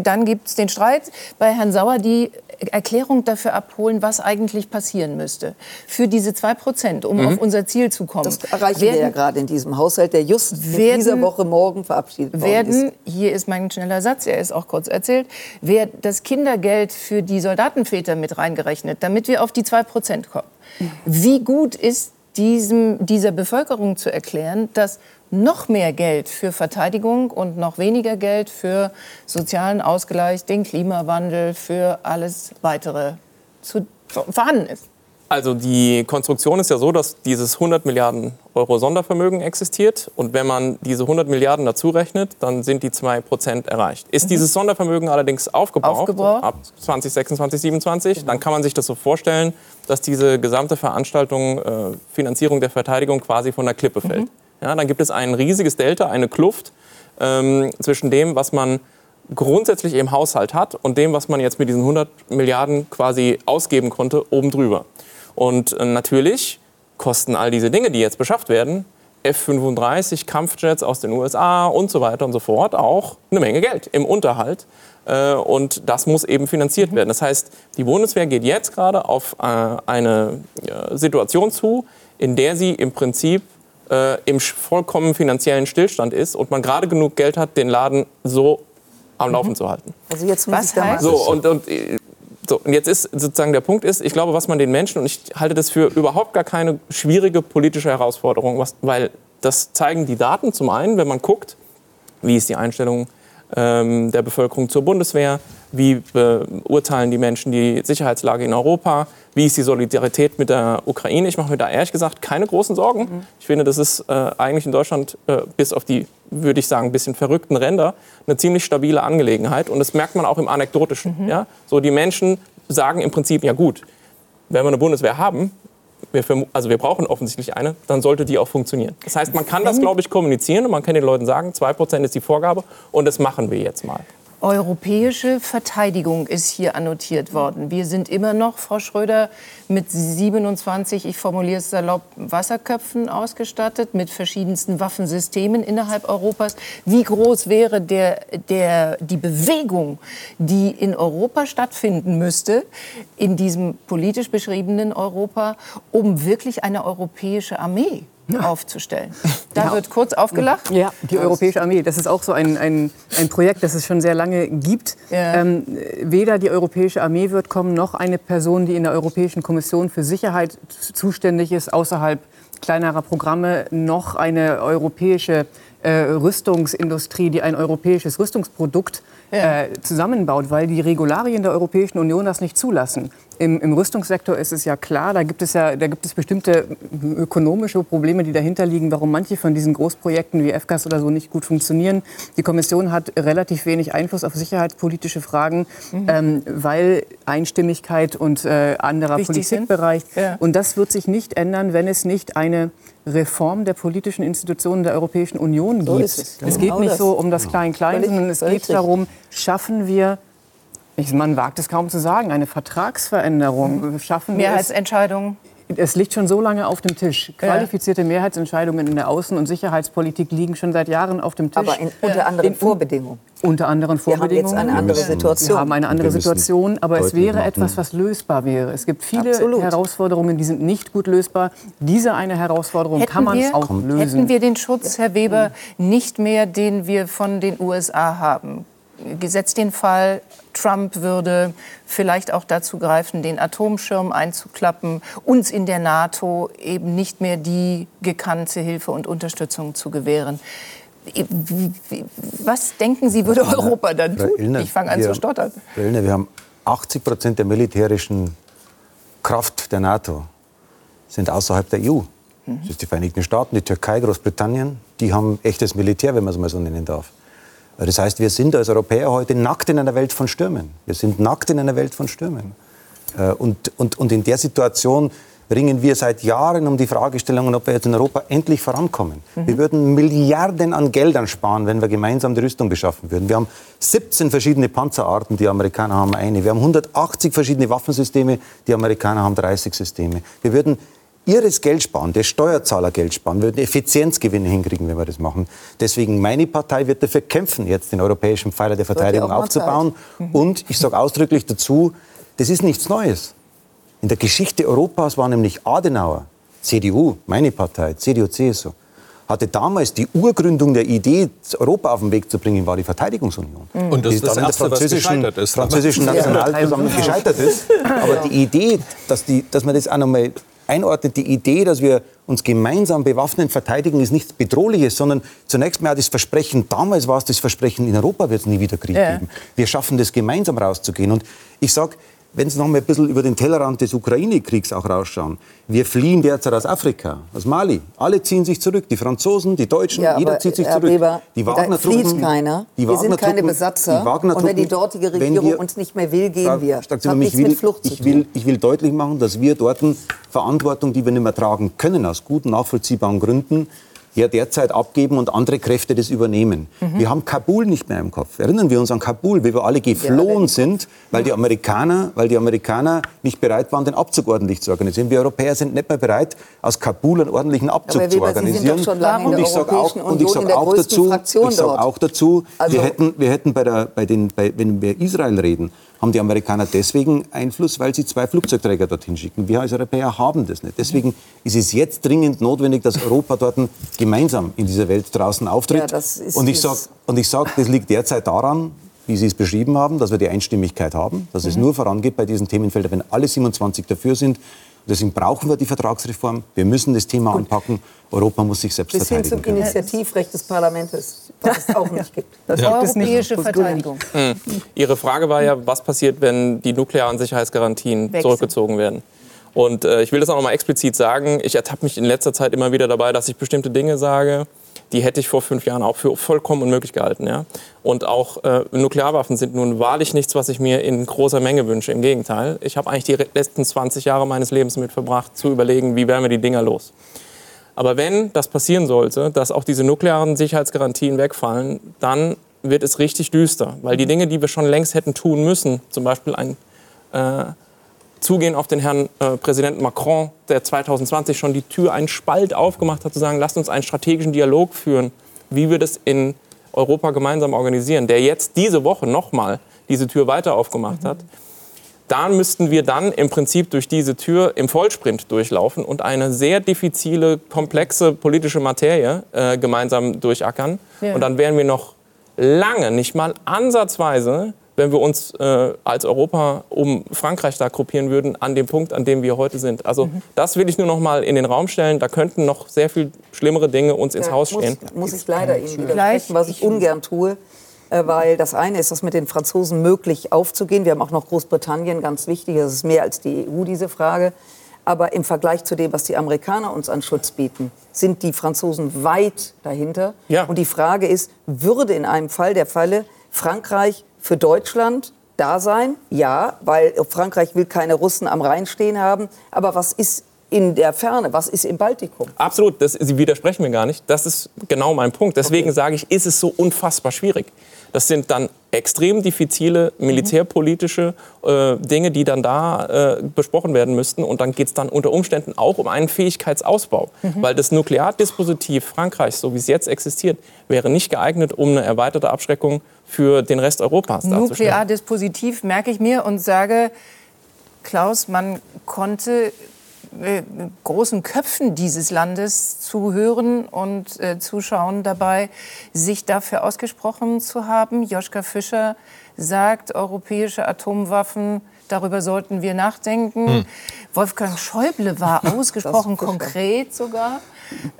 dann gibt es den Streit bei Herrn Sauer, die Erklärung dafür abholen, was eigentlich passieren müsste für diese zwei Prozent, um auf unser Ziel zu kommen. Das erreichen wir ja Werden- gerade in diesem Haushalt, der just in werden- dieser Woche morgen verabschiedet worden werden, ist. hier ist mein schneller Satz, er ist auch kurz erzählt, wird das Kindergeld für die Soldatenväter mit reingerechnet, damit wir auf die 2% kommen. Wie gut ist diesem, dieser Bevölkerung zu erklären, dass noch mehr Geld für Verteidigung und noch weniger Geld für sozialen Ausgleich, den Klimawandel, für alles weitere zu, vorhanden ist. Also die Konstruktion ist ja so, dass dieses 100 Milliarden Euro Sondervermögen existiert. Und wenn man diese 100 Milliarden dazu rechnet, dann sind die 2 Prozent erreicht. Ist mhm. dieses Sondervermögen allerdings aufgebraucht, aufgebraucht. ab 2026, 2027, genau. dann kann man sich das so vorstellen, dass diese gesamte Veranstaltung, äh, Finanzierung der Verteidigung quasi von der Klippe fällt. Mhm. Ja, dann gibt es ein riesiges Delta, eine Kluft ähm, zwischen dem, was man grundsätzlich im Haushalt hat und dem, was man jetzt mit diesen 100 Milliarden quasi ausgeben konnte, oben drüber. Und äh, natürlich kosten all diese Dinge, die jetzt beschafft werden, F-35, Kampfjets aus den USA und so weiter und so fort, auch eine Menge Geld im Unterhalt. Äh, und das muss eben finanziert werden. Das heißt, die Bundeswehr geht jetzt gerade auf äh, eine Situation zu, in der sie im Prinzip im vollkommen finanziellen Stillstand ist und man gerade genug Geld hat, den Laden so am Laufen mhm. zu halten. Also jetzt muss Was ich heißt? So, und, und so, und jetzt ist sozusagen der Punkt ist, ich glaube, was man den Menschen, und ich halte das für überhaupt gar keine schwierige politische Herausforderung, was, weil das zeigen die Daten zum einen, wenn man guckt, wie ist die Einstellung ähm, der Bevölkerung zur Bundeswehr, wie beurteilen die Menschen die Sicherheitslage in Europa, wie ist die Solidarität mit der Ukraine. Ich mache mir da ehrlich gesagt keine großen Sorgen. Mhm. Ich finde, das ist äh, eigentlich in Deutschland äh, bis auf die, würde ich sagen, ein bisschen verrückten Ränder eine ziemlich stabile Angelegenheit. Und das merkt man auch im Anekdotischen. Mhm. Ja? So, die Menschen sagen im Prinzip, ja gut, wenn wir eine Bundeswehr haben, wir, für, also wir brauchen offensichtlich eine, dann sollte die auch funktionieren. Das heißt, man kann das, glaube ich, kommunizieren und man kann den Leuten sagen, 2% ist die Vorgabe und das machen wir jetzt mal. Europäische Verteidigung ist hier annotiert worden. Wir sind immer noch, Frau Schröder, mit 27, ich formuliere es salopp, Wasserköpfen ausgestattet, mit verschiedensten Waffensystemen innerhalb Europas. Wie groß wäre der, der, die Bewegung, die in Europa stattfinden müsste, in diesem politisch beschriebenen Europa, um wirklich eine europäische Armee aufzustellen. Da ja. wird kurz aufgelacht. Ja, die Europäische Armee, das ist auch so ein, ein, ein Projekt, das es schon sehr lange gibt. Ja. Ähm, weder die Europäische Armee wird kommen, noch eine Person, die in der Europäischen Kommission für Sicherheit zuständig ist, außerhalb kleinerer Programme, noch eine europäische äh, Rüstungsindustrie, die ein europäisches Rüstungsprodukt ja. äh, zusammenbaut, weil die Regularien der Europäischen Union das nicht zulassen. Im, Im, Rüstungssektor ist es ja klar, da gibt es ja da gibt es bestimmte ökonomische Probleme, die dahinter liegen, warum manche von diesen Großprojekten wie FCAS oder so nicht gut funktionieren. Die Kommission hat relativ wenig Einfluss auf sicherheitspolitische Fragen, mhm. ähm, weil Einstimmigkeit und äh, anderer Wichtig Politikbereich. Ja. Und das wird sich nicht ändern, wenn es nicht eine Reform der politischen Institutionen der Europäischen Union gibt. So es. es. geht genau nicht so um das Klein-Klein, sondern es geht darum, schaffen wir ich, man wagt es kaum zu sagen, eine Vertragsveränderung. Schaffen wir Mehrheitsentscheidungen? Es liegt schon so lange auf dem Tisch. Qualifizierte. Mehrheitsentscheidungen in der Außen- und Sicherheitspolitik liegen schon seit Jahren auf dem Tisch. Aber in, unter anderen in, Vorbedingungen. Unter anderen Vorbedingungen. Wir haben jetzt eine andere Situation. Wir haben eine andere Situation, aber es wäre etwas, was lösbar wäre. Es gibt viele Absolut. Herausforderungen, die sind nicht gut lösbar. Diese eine Herausforderung hätten kann man wir, auch lösen. Hätten wir den Schutz, Herr Weber, nicht mehr, den wir von den USA haben? gesetzt den Fall, Trump würde vielleicht auch dazu greifen, den Atomschirm einzuklappen, uns in der NATO eben nicht mehr die gekannte Hilfe und Unterstützung zu gewähren. Was denken Sie, würde Europa dann tun? Illner, ich fange an wir, zu stottern. Illner, wir haben 80 Prozent der militärischen Kraft der NATO sind außerhalb der EU. Mhm. Das ist die Vereinigten Staaten, die Türkei, Großbritannien. Die haben echtes Militär, wenn man es mal so nennen darf. Das heißt, wir sind als Europäer heute nackt in einer Welt von Stürmen. Wir sind nackt in einer Welt von Stürmen. Äh, und, und, und in der Situation ringen wir seit Jahren um die Fragestellungen, ob wir jetzt in Europa endlich vorankommen. Mhm. Wir würden Milliarden an Geldern sparen, wenn wir gemeinsam die Rüstung beschaffen würden. Wir haben 17 verschiedene Panzerarten, die Amerikaner haben eine. Wir haben 180 verschiedene Waffensysteme, die Amerikaner haben 30 Systeme. Wir würden ihres Geld sparen, der Steuerzahler Geld sparen, würden Effizienzgewinne hinkriegen, wenn wir das machen. Deswegen meine Partei wird dafür kämpfen, jetzt den europäischen Pfeiler der Verteidigung aufzubauen. Mhm. Und ich sage ausdrücklich dazu, das ist nichts Neues. In der Geschichte Europas war nämlich Adenauer, CDU, meine Partei, CDU, CSU, hatte damals die Urgründung der Idee, Europa auf den Weg zu bringen, war die Verteidigungsunion. Mhm. Und das die ist das erste, was gescheitert ist. französischen Nationalversammlung gescheitert ist. Aber die Idee, dass, die, dass man das auch noch mal einordnet, die Idee, dass wir uns gemeinsam bewaffnen, verteidigen, ist nichts Bedrohliches, sondern zunächst mal das Versprechen, damals war es das Versprechen, in Europa wird es nie wieder Krieg Ja. geben. Wir schaffen das gemeinsam rauszugehen. Und ich sage, wenn Sie noch mal ein bisschen über den Tellerrand des Ukraine-Kriegs auch rausschauen, wir fliehen derzeit aus Afrika, aus Mali. Alle ziehen sich zurück, die Franzosen, die Deutschen, Ja, jeder zieht sich Herr zurück. Weber, die da Wagner-Truppen- fließt keiner. die Wir sind keine Besatzer. Und wenn die dortige Regierung wir- uns nicht mehr will, gehen Frau wir. Das hat ich nichts will, mit Flucht zu ich tun. will, ich will deutlich machen, dass wir dort Verantwortung, die wir nicht mehr tragen können, aus guten, nachvollziehbaren Gründen, ja derzeit abgeben und andere Kräfte das übernehmen. Mhm. Wir haben Kabul nicht mehr im Kopf. Erinnern wir uns an Kabul, wie wir alle geflohen sind, weil die, Amerikaner, weil die Amerikaner nicht bereit waren, den Abzug ordentlich zu organisieren. Wir Europäer sind nicht mehr bereit, aus Kabul einen ordentlichen Abzug zu Weber, sind organisieren. doch schon lange in und ich sage auch, und ich sag auch dazu, Fraktion ich sag auch dazu, Also- wir hätten, wir hätten bei der, bei den, bei, wenn wir Israel reden, haben die Amerikaner deswegen Einfluss, weil sie zwei Flugzeugträger dorthin schicken. Wir als Europäer haben das nicht. Deswegen ist es jetzt dringend notwendig, dass Europa dort gemeinsam in dieser Welt draußen auftritt. Ja, und ich sage, sag, das liegt derzeit daran, wie Sie es beschrieben haben, dass wir die Einstimmigkeit haben, dass Mhm. es nur vorangeht bei diesen Themenfeldern, wenn alle 27 dafür sind. Deswegen brauchen wir die Vertragsreform. Wir müssen das Thema anpacken. Europa muss sich selbst Bis hin verteidigen zum können. Initiativrecht des Parlaments, was es auch nicht gibt. Das Ja. Europäische Verteidigung. Hm. Ihre Frage war ja, was passiert, wenn die nuklearen Sicherheitsgarantien Weg zurückgezogen werden? Und äh, ich will das auch noch mal explizit sagen. Ich ertappe mich in letzter Zeit immer wieder dabei, dass ich bestimmte Dinge sage, die hätte ich vor fünf Jahren auch für vollkommen unmöglich gehalten. Ja? Und auch äh, Nuklearwaffen sind nun wahrlich nichts, was ich mir in großer Menge wünsche. Im Gegenteil. Ich habe eigentlich die letzten 20 Jahre meines Lebens mit verbracht, zu überlegen, wie werden wir die Dinger los. Aber wenn das passieren sollte, dass auch diese nuklearen Sicherheitsgarantien wegfallen, dann wird es richtig düster. Weil die Dinge, die wir schon längst hätten tun müssen, zum Beispiel ein äh, Zugehen auf den Herrn äh, Präsidenten Macron, der 2020 schon die Tür einen Spalt aufgemacht hat, zu sagen, lasst uns einen strategischen Dialog führen, wie wir das in Europa gemeinsam organisieren, der jetzt diese Woche nochmal diese Tür weiter aufgemacht hat. Da müssten wir dann im Prinzip durch diese Tür im Vollsprint durchlaufen und eine sehr diffizile, komplexe politische Materie äh, gemeinsam durchackern. Ja. Und dann wären wir noch lange, nicht mal ansatzweise, wenn wir uns äh, als Europa um Frankreich da gruppieren würden, an dem Punkt, an dem wir heute sind. Also das will ich nur noch mal in den Raum stellen. Da könnten noch sehr viel schlimmere Dinge uns ins Ja, Haus muss, stehen. Muss ich leider Ihnen Gleich. widersprechen, was ich ungern tue. Äh, Weil das eine ist, das mit den Franzosen möglich aufzugehen. Wir haben auch noch Großbritannien, ganz wichtig. Das ist mehr als die EU, diese Frage. Aber im Vergleich zu dem, was die Amerikaner uns an Schutz bieten, sind die Franzosen weit dahinter. Ja. Und die Frage ist, würde in einem Fall der Falle Frankreich für Deutschland da sein? Ja, weil Frankreich will keine Russen am Rhein stehen haben. Aber was ist in der Ferne? Was ist im Baltikum? Absolut, das, Sie widersprechen mir gar nicht. Das ist genau mein Punkt. Deswegen sage ich, ist es so unfassbar schwierig. Das sind dann extrem diffizile militärpolitische äh, Dinge, die dann da äh, besprochen werden müssten. Und dann geht es dann unter Umständen auch um einen Fähigkeitsausbau. Weil das Nukleardispositiv Frankreichs, so wie es jetzt existiert, wäre nicht geeignet, um eine erweiterte Abschreckung für den Rest Europas darzustellen. Nukleardispositiv merke ich mir und sage, Klaus, man konnte äh, großen Köpfen dieses Landes zuhören und äh, zuschauen dabei, sich dafür ausgesprochen zu haben. Joschka Fischer sagt, europäische Atomwaffen, darüber sollten wir nachdenken. Hm. Wolfgang Schäuble war ausgesprochen konkret sogar,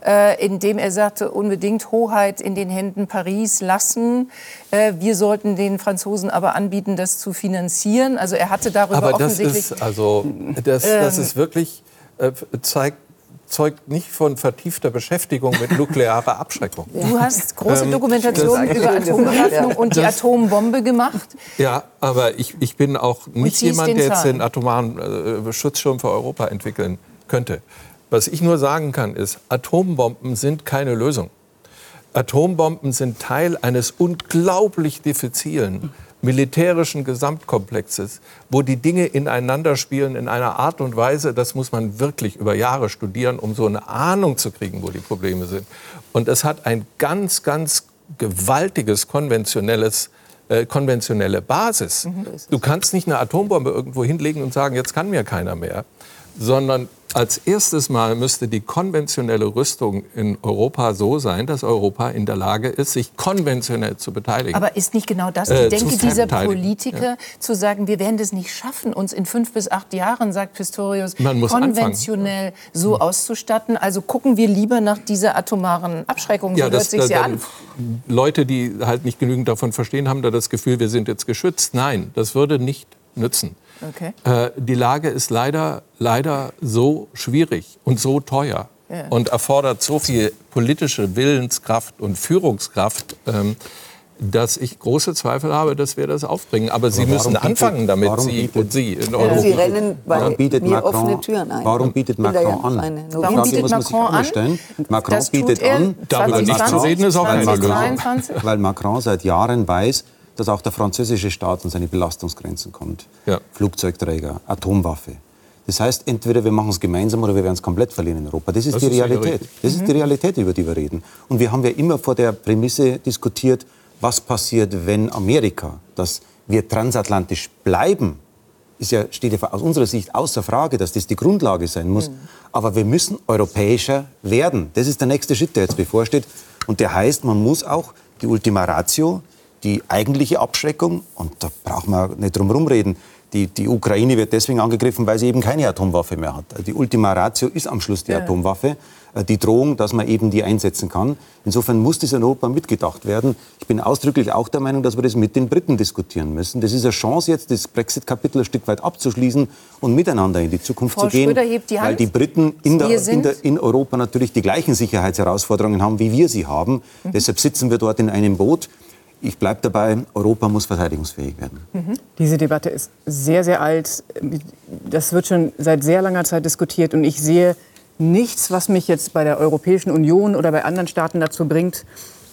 äh, indem er sagte, unbedingt Hoheit in den Händen Paris lassen. Äh, wir sollten den Franzosen aber anbieten, das zu finanzieren. Also er hatte darüber Aber das offensichtlich... ist also das, das Ähm. ist wirklich äh, zeigt zeugt nicht von vertiefter Beschäftigung mit nuklearer Abschreckung. Du hast große Ähm, Dokumentationen über Atombewaffnung und die Das- Atombombe gemacht. Ja, aber ich, ich bin auch nicht jemand, der jetzt den atomaren äh, Schutzschirm für Europa entwickeln könnte. Was ich nur sagen kann, ist, Atombomben sind keine Lösung. Atombomben sind Teil eines unglaublich diffizilen militärischen Gesamtkomplexes, wo die Dinge ineinander spielen in einer Art und Weise, das muss man wirklich über Jahre studieren, um so eine Ahnung zu kriegen, wo die Probleme sind. Und es hat ein ganz, ganz gewaltiges konventionelles äh, konventionelle Basis. Du kannst nicht eine Atombombe irgendwo hinlegen und sagen, jetzt kann mir keiner mehr, sondern als erstes Mal müsste die konventionelle Rüstung in Europa so sein, dass Europa in der Lage ist, sich konventionell zu beteiligen. Aber ist nicht genau das die Äh, Denke dieser. Politiker, zu sagen, wir werden das nicht schaffen, uns in fünf bis acht Jahren, sagt Pistorius, konventionell so auszustatten? Also gucken wir lieber nach dieser atomaren Abschreckung. So hört sich's ja da- an. Leute, die halt nicht genügend davon verstehen, haben da das Gefühl, wir sind jetzt geschützt. Nein, das würde nicht nützen. Okay. Äh, die Lage ist leider, leider so schwierig und so teuer Ja. und erfordert so viel politische Willenskraft und Führungskraft, ähm, dass ich große Zweifel habe, dass wir das aufbringen. Aber, Sie warum müssen bietet- anfangen damit, warum Sie bietet- und Sie in Ja, Europa. Sie rennen bei Warum bietet mir Macron, offene Türen ein. Warum bietet ja Macron an? eine Warum Frage bietet Macron an? stellen. Macron Das tut bietet er an, Darüber nicht zu 2020, reden, ist auch keine Lösung. 2023. weil Macron seit Jahren weiß, dass auch der französische Staat an seine Belastungsgrenzen kommt. Ja. Flugzeugträger, Atomwaffe. Das heißt, entweder wir machen es gemeinsam oder wir werden es komplett verlieren in Europa. Das ist Das die ist Realität. Das ist die Realität, über die wir reden. Und wir haben ja immer vor der Prämisse diskutiert, was passiert, wenn Amerika, dass wir transatlantisch bleiben, ist ja, steht ja aus unserer Sicht außer Frage, dass das die Grundlage sein muss. Aber wir müssen europäischer werden. Das ist der nächste Schritt, der jetzt bevorsteht. Und der heißt, man muss auch die Ultima Ratio, die eigentliche Abschreckung, und da braucht man nicht drum herum reden, die, die Ukraine wird deswegen angegriffen, weil sie eben keine Atomwaffe mehr hat. Die Ultima Ratio ist am Schluss die Atomwaffe, äh, die Drohung, dass man eben die einsetzen kann. Insofern muss das in Europa mitgedacht werden. Ich bin ausdrücklich auch der Meinung, dass wir das mit den Briten diskutieren müssen. Das ist eine Chance, jetzt das Brexit-Kapitel ein Stück weit abzuschließen und miteinander in die Zukunft Frau zu gehen. Die Weil die Briten in, der, in, der, in Europa natürlich die gleichen Sicherheitsherausforderungen haben, wie wir sie haben. Mhm. Deshalb sitzen wir dort in einem Boot. Ich bleibe dabei, Europa muss verteidigungsfähig werden. Diese Debatte ist sehr, sehr alt. Das wird schon seit sehr langer Zeit diskutiert. Und ich sehe nichts, was mich jetzt bei der Europäischen Union oder bei anderen Staaten dazu bringt,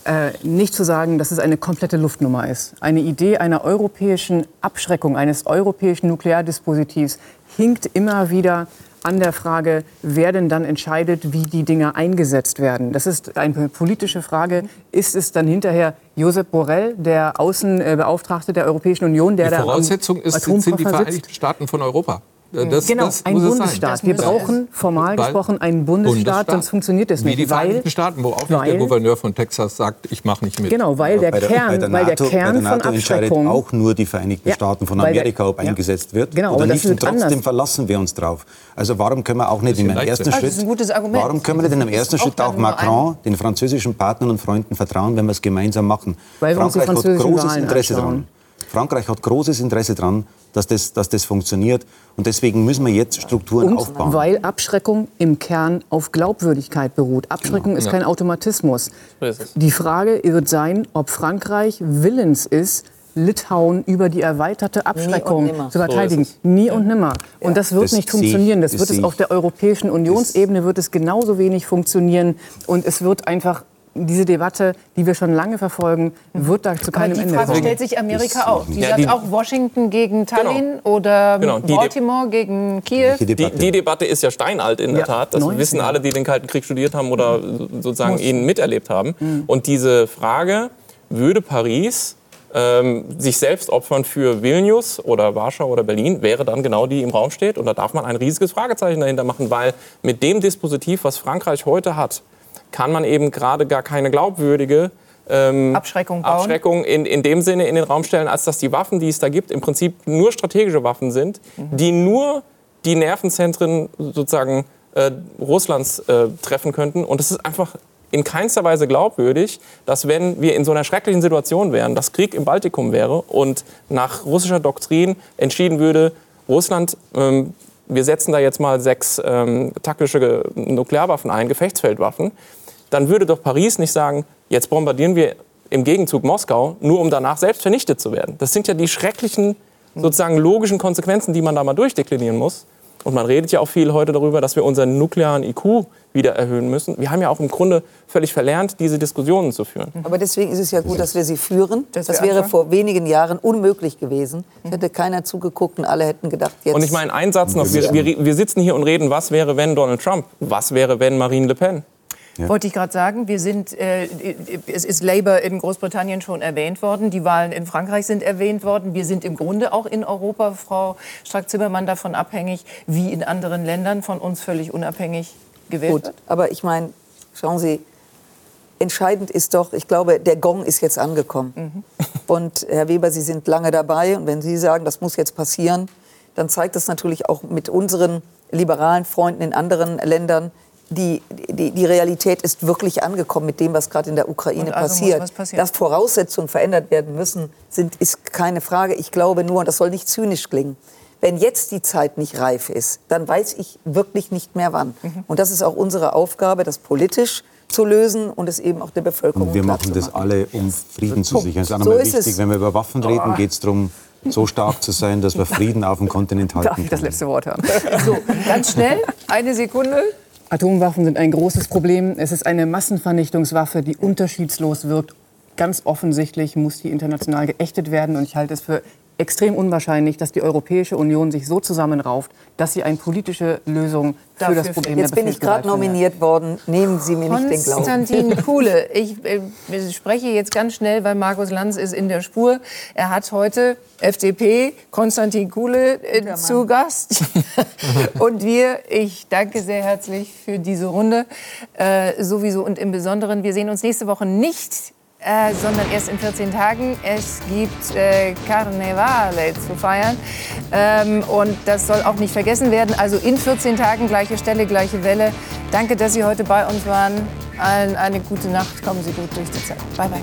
äh, nicht zu sagen, dass es eine komplette Luftnummer ist. Eine Idee einer europäischen Abschreckung, eines europäischen Nukleardispositivs hinkt immer wieder an der Frage, wer denn dann entscheidet, wie die Dinge eingesetzt werden. Das ist eine politische Frage. Ist es dann hinterher Josep Borrell, der Außenbeauftragte der Europäischen Union, der Die da am Voraussetzung ist, sind die? Vereinigten Staaten von Europa. Das, Genau, das ein Bundesstaat. Wir brauchen formal Weil- gesprochen einen Bundesstaat, sonst funktioniert das Wie nicht. die Vereinigten weil, Staaten, wo auch weil- der Gouverneur von Texas sagt, ich mache nicht mit. Genau, weil der Kern, der weil der NATO, Kern der NATO von entscheidet Abschreckung auch nur die Vereinigten Ja, Staaten von weil Amerika, ob ja. eingesetzt wird Genau, oder nicht. Und trotzdem anders. verlassen wir uns drauf. Also warum können wir auch nicht im ersten. Schritt, Ah, das ist ein gutes Argument. warum können wir nicht in einem Das ist ersten Schritt auch Macron, den französischen Partnern und Freunden vertrauen, wenn wir es gemeinsam machen? Weil die Frankreich hat großes Interesse daran. Frankreich hat großes Interesse daran, dass das, dass das funktioniert. Und deswegen müssen wir jetzt Strukturen Und aufbauen. weil Abschreckung im Kern auf Glaubwürdigkeit beruht. Abschreckung ist Ja. kein Automatismus. So. Die Frage wird sein, ob Frankreich willens ist, Litauen über die erweiterte Abschreckung zu verteidigen. Nie und nimmer. Und das wird Das nicht funktionieren. Das das wird es auf der Europäischen Unionsebene wird es genauso wenig funktionieren. Und es wird einfach diese Debatte, die wir schon lange verfolgen, wird da zu keinem die Ende Frage kommen. stellt sich Amerika auch. Die Ja, sagt die- auch Washington gegen Tallinn oder Genau, die De- Baltimore gegen Kiew. Welche Die, Debatte? die Debatte ist ja steinalt in der Ja, Tat. Das 19. wissen alle, die den Kalten Krieg studiert haben oder sozusagen ihn miterlebt haben. Mhm. Und diese Frage, würde Paris ähm, sich selbst opfern für Vilnius oder Warschau oder Berlin, wäre dann genau die im Raum steht. Und da darf man ein riesiges Fragezeichen dahinter machen, weil mit dem Dispositiv, was Frankreich heute hat, kann man eben gerade gar keine glaubwürdige ähm, Abschreckung bauen. Abschreckung in, in dem Sinne in den Raum stellen, als dass die Waffen, die es da gibt, im Prinzip nur strategische Waffen sind, die nur die Nervenzentren sozusagen äh, Russlands äh, treffen könnten. Und es ist einfach in keinster Weise glaubwürdig, dass wenn wir in so einer schrecklichen Situation wären, dass Krieg im Baltikum wäre und nach russischer Doktrin entschieden würde, Russland, ähm, wir setzen da jetzt mal sechs ähm, taktische Nuklearwaffen ein, Gefechtsfeldwaffen, dann würde doch Paris nicht sagen, jetzt bombardieren wir im Gegenzug Moskau, nur um danach selbst vernichtet zu werden. Das sind ja die schrecklichen, sozusagen logischen Konsequenzen, die man da mal durchdeklinieren muss. Und man redet ja auch viel heute darüber, dass wir unseren nuklearen IQ wieder erhöhen müssen. Wir haben ja auch im Grunde völlig verlernt, diese Diskussionen zu führen. Aber deswegen ist es ja gut, dass wir sie führen. Das wir wäre vor wenigen Jahren unmöglich gewesen. Es hätte keiner zugeguckt und alle hätten gedacht, jetzt. Und ich meine, ein Satz noch, wir, wir, wir sitzen hier und reden, was wäre, wenn Donald Trump, was wäre, wenn Marine Le Pen. Ja. Wollte ich gerade sagen, wir sind, äh, es ist Labour in Großbritannien schon erwähnt worden, die Wahlen in Frankreich sind erwähnt worden. Wir sind im Grunde auch in Europa, Frau Strack-Zimmermann, davon abhängig, wie in anderen Ländern von uns völlig unabhängig gewählt Gut, wird. Aber ich meine, schauen Sie, entscheidend ist doch, ich glaube, der Gong ist jetzt angekommen. Mhm. Und Herr Weber, Sie sind lange dabei und wenn Sie sagen, das muss jetzt passieren, dann zeigt das natürlich auch mit unseren liberalen Freunden in anderen Ländern, die, die, die Realität ist wirklich angekommen mit dem, was gerade in der Ukraine also passiert. Dass Voraussetzungen verändert werden müssen, sind, ist keine Frage. Ich glaube nur, und das soll nicht zynisch klingen, wenn jetzt die Zeit nicht reif ist, dann weiß ich wirklich nicht mehr wann. Mhm. Und das ist auch unsere Aufgabe, das politisch zu lösen und es eben auch der Bevölkerung Und wir machen das alle, um Frieden zu sichern. Das ist auch so wichtig. Wenn wir über Waffen reden, geht es darum, so stark zu sein, dass wir Frieden auf dem Kontinent halten Darf ich das letzte Wort hören? So, ganz schnell, eine Sekunde. Atomwaffen sind ein großes Problem. Es ist eine Massenvernichtungswaffe, die unterschiedslos wirkt. Ganz offensichtlich muss die international geächtet werden. Und ich halte es für extrem unwahrscheinlich, dass die Europäische Union sich so zusammenrauft, dass sie eine politische Lösung für Dafür das Problem Jetzt bin ich gerade nominiert worden. Nehmen Sie mir nicht den Glauben. Konstantin Kuhle, ich äh, spreche jetzt ganz schnell, weil Markus Lanz ist in der Spur. Er hat heute FDP Konstantin Kuhle äh, zu Gast. und wir, ich danke sehr herzlich für diese Runde. Äh, sowieso und im Besonderen, wir sehen uns nächste Woche nicht äh, sondern erst in 14 Tagen. Es gibt äh, Carnevale zu feiern ähm, und das soll auch nicht vergessen werden. Also in 14 Tagen gleiche Stelle, gleiche Welle. Danke, dass Sie heute bei uns waren. Allen eine gute Nacht. Kommen Sie gut durch die Zeit. Bye, bye.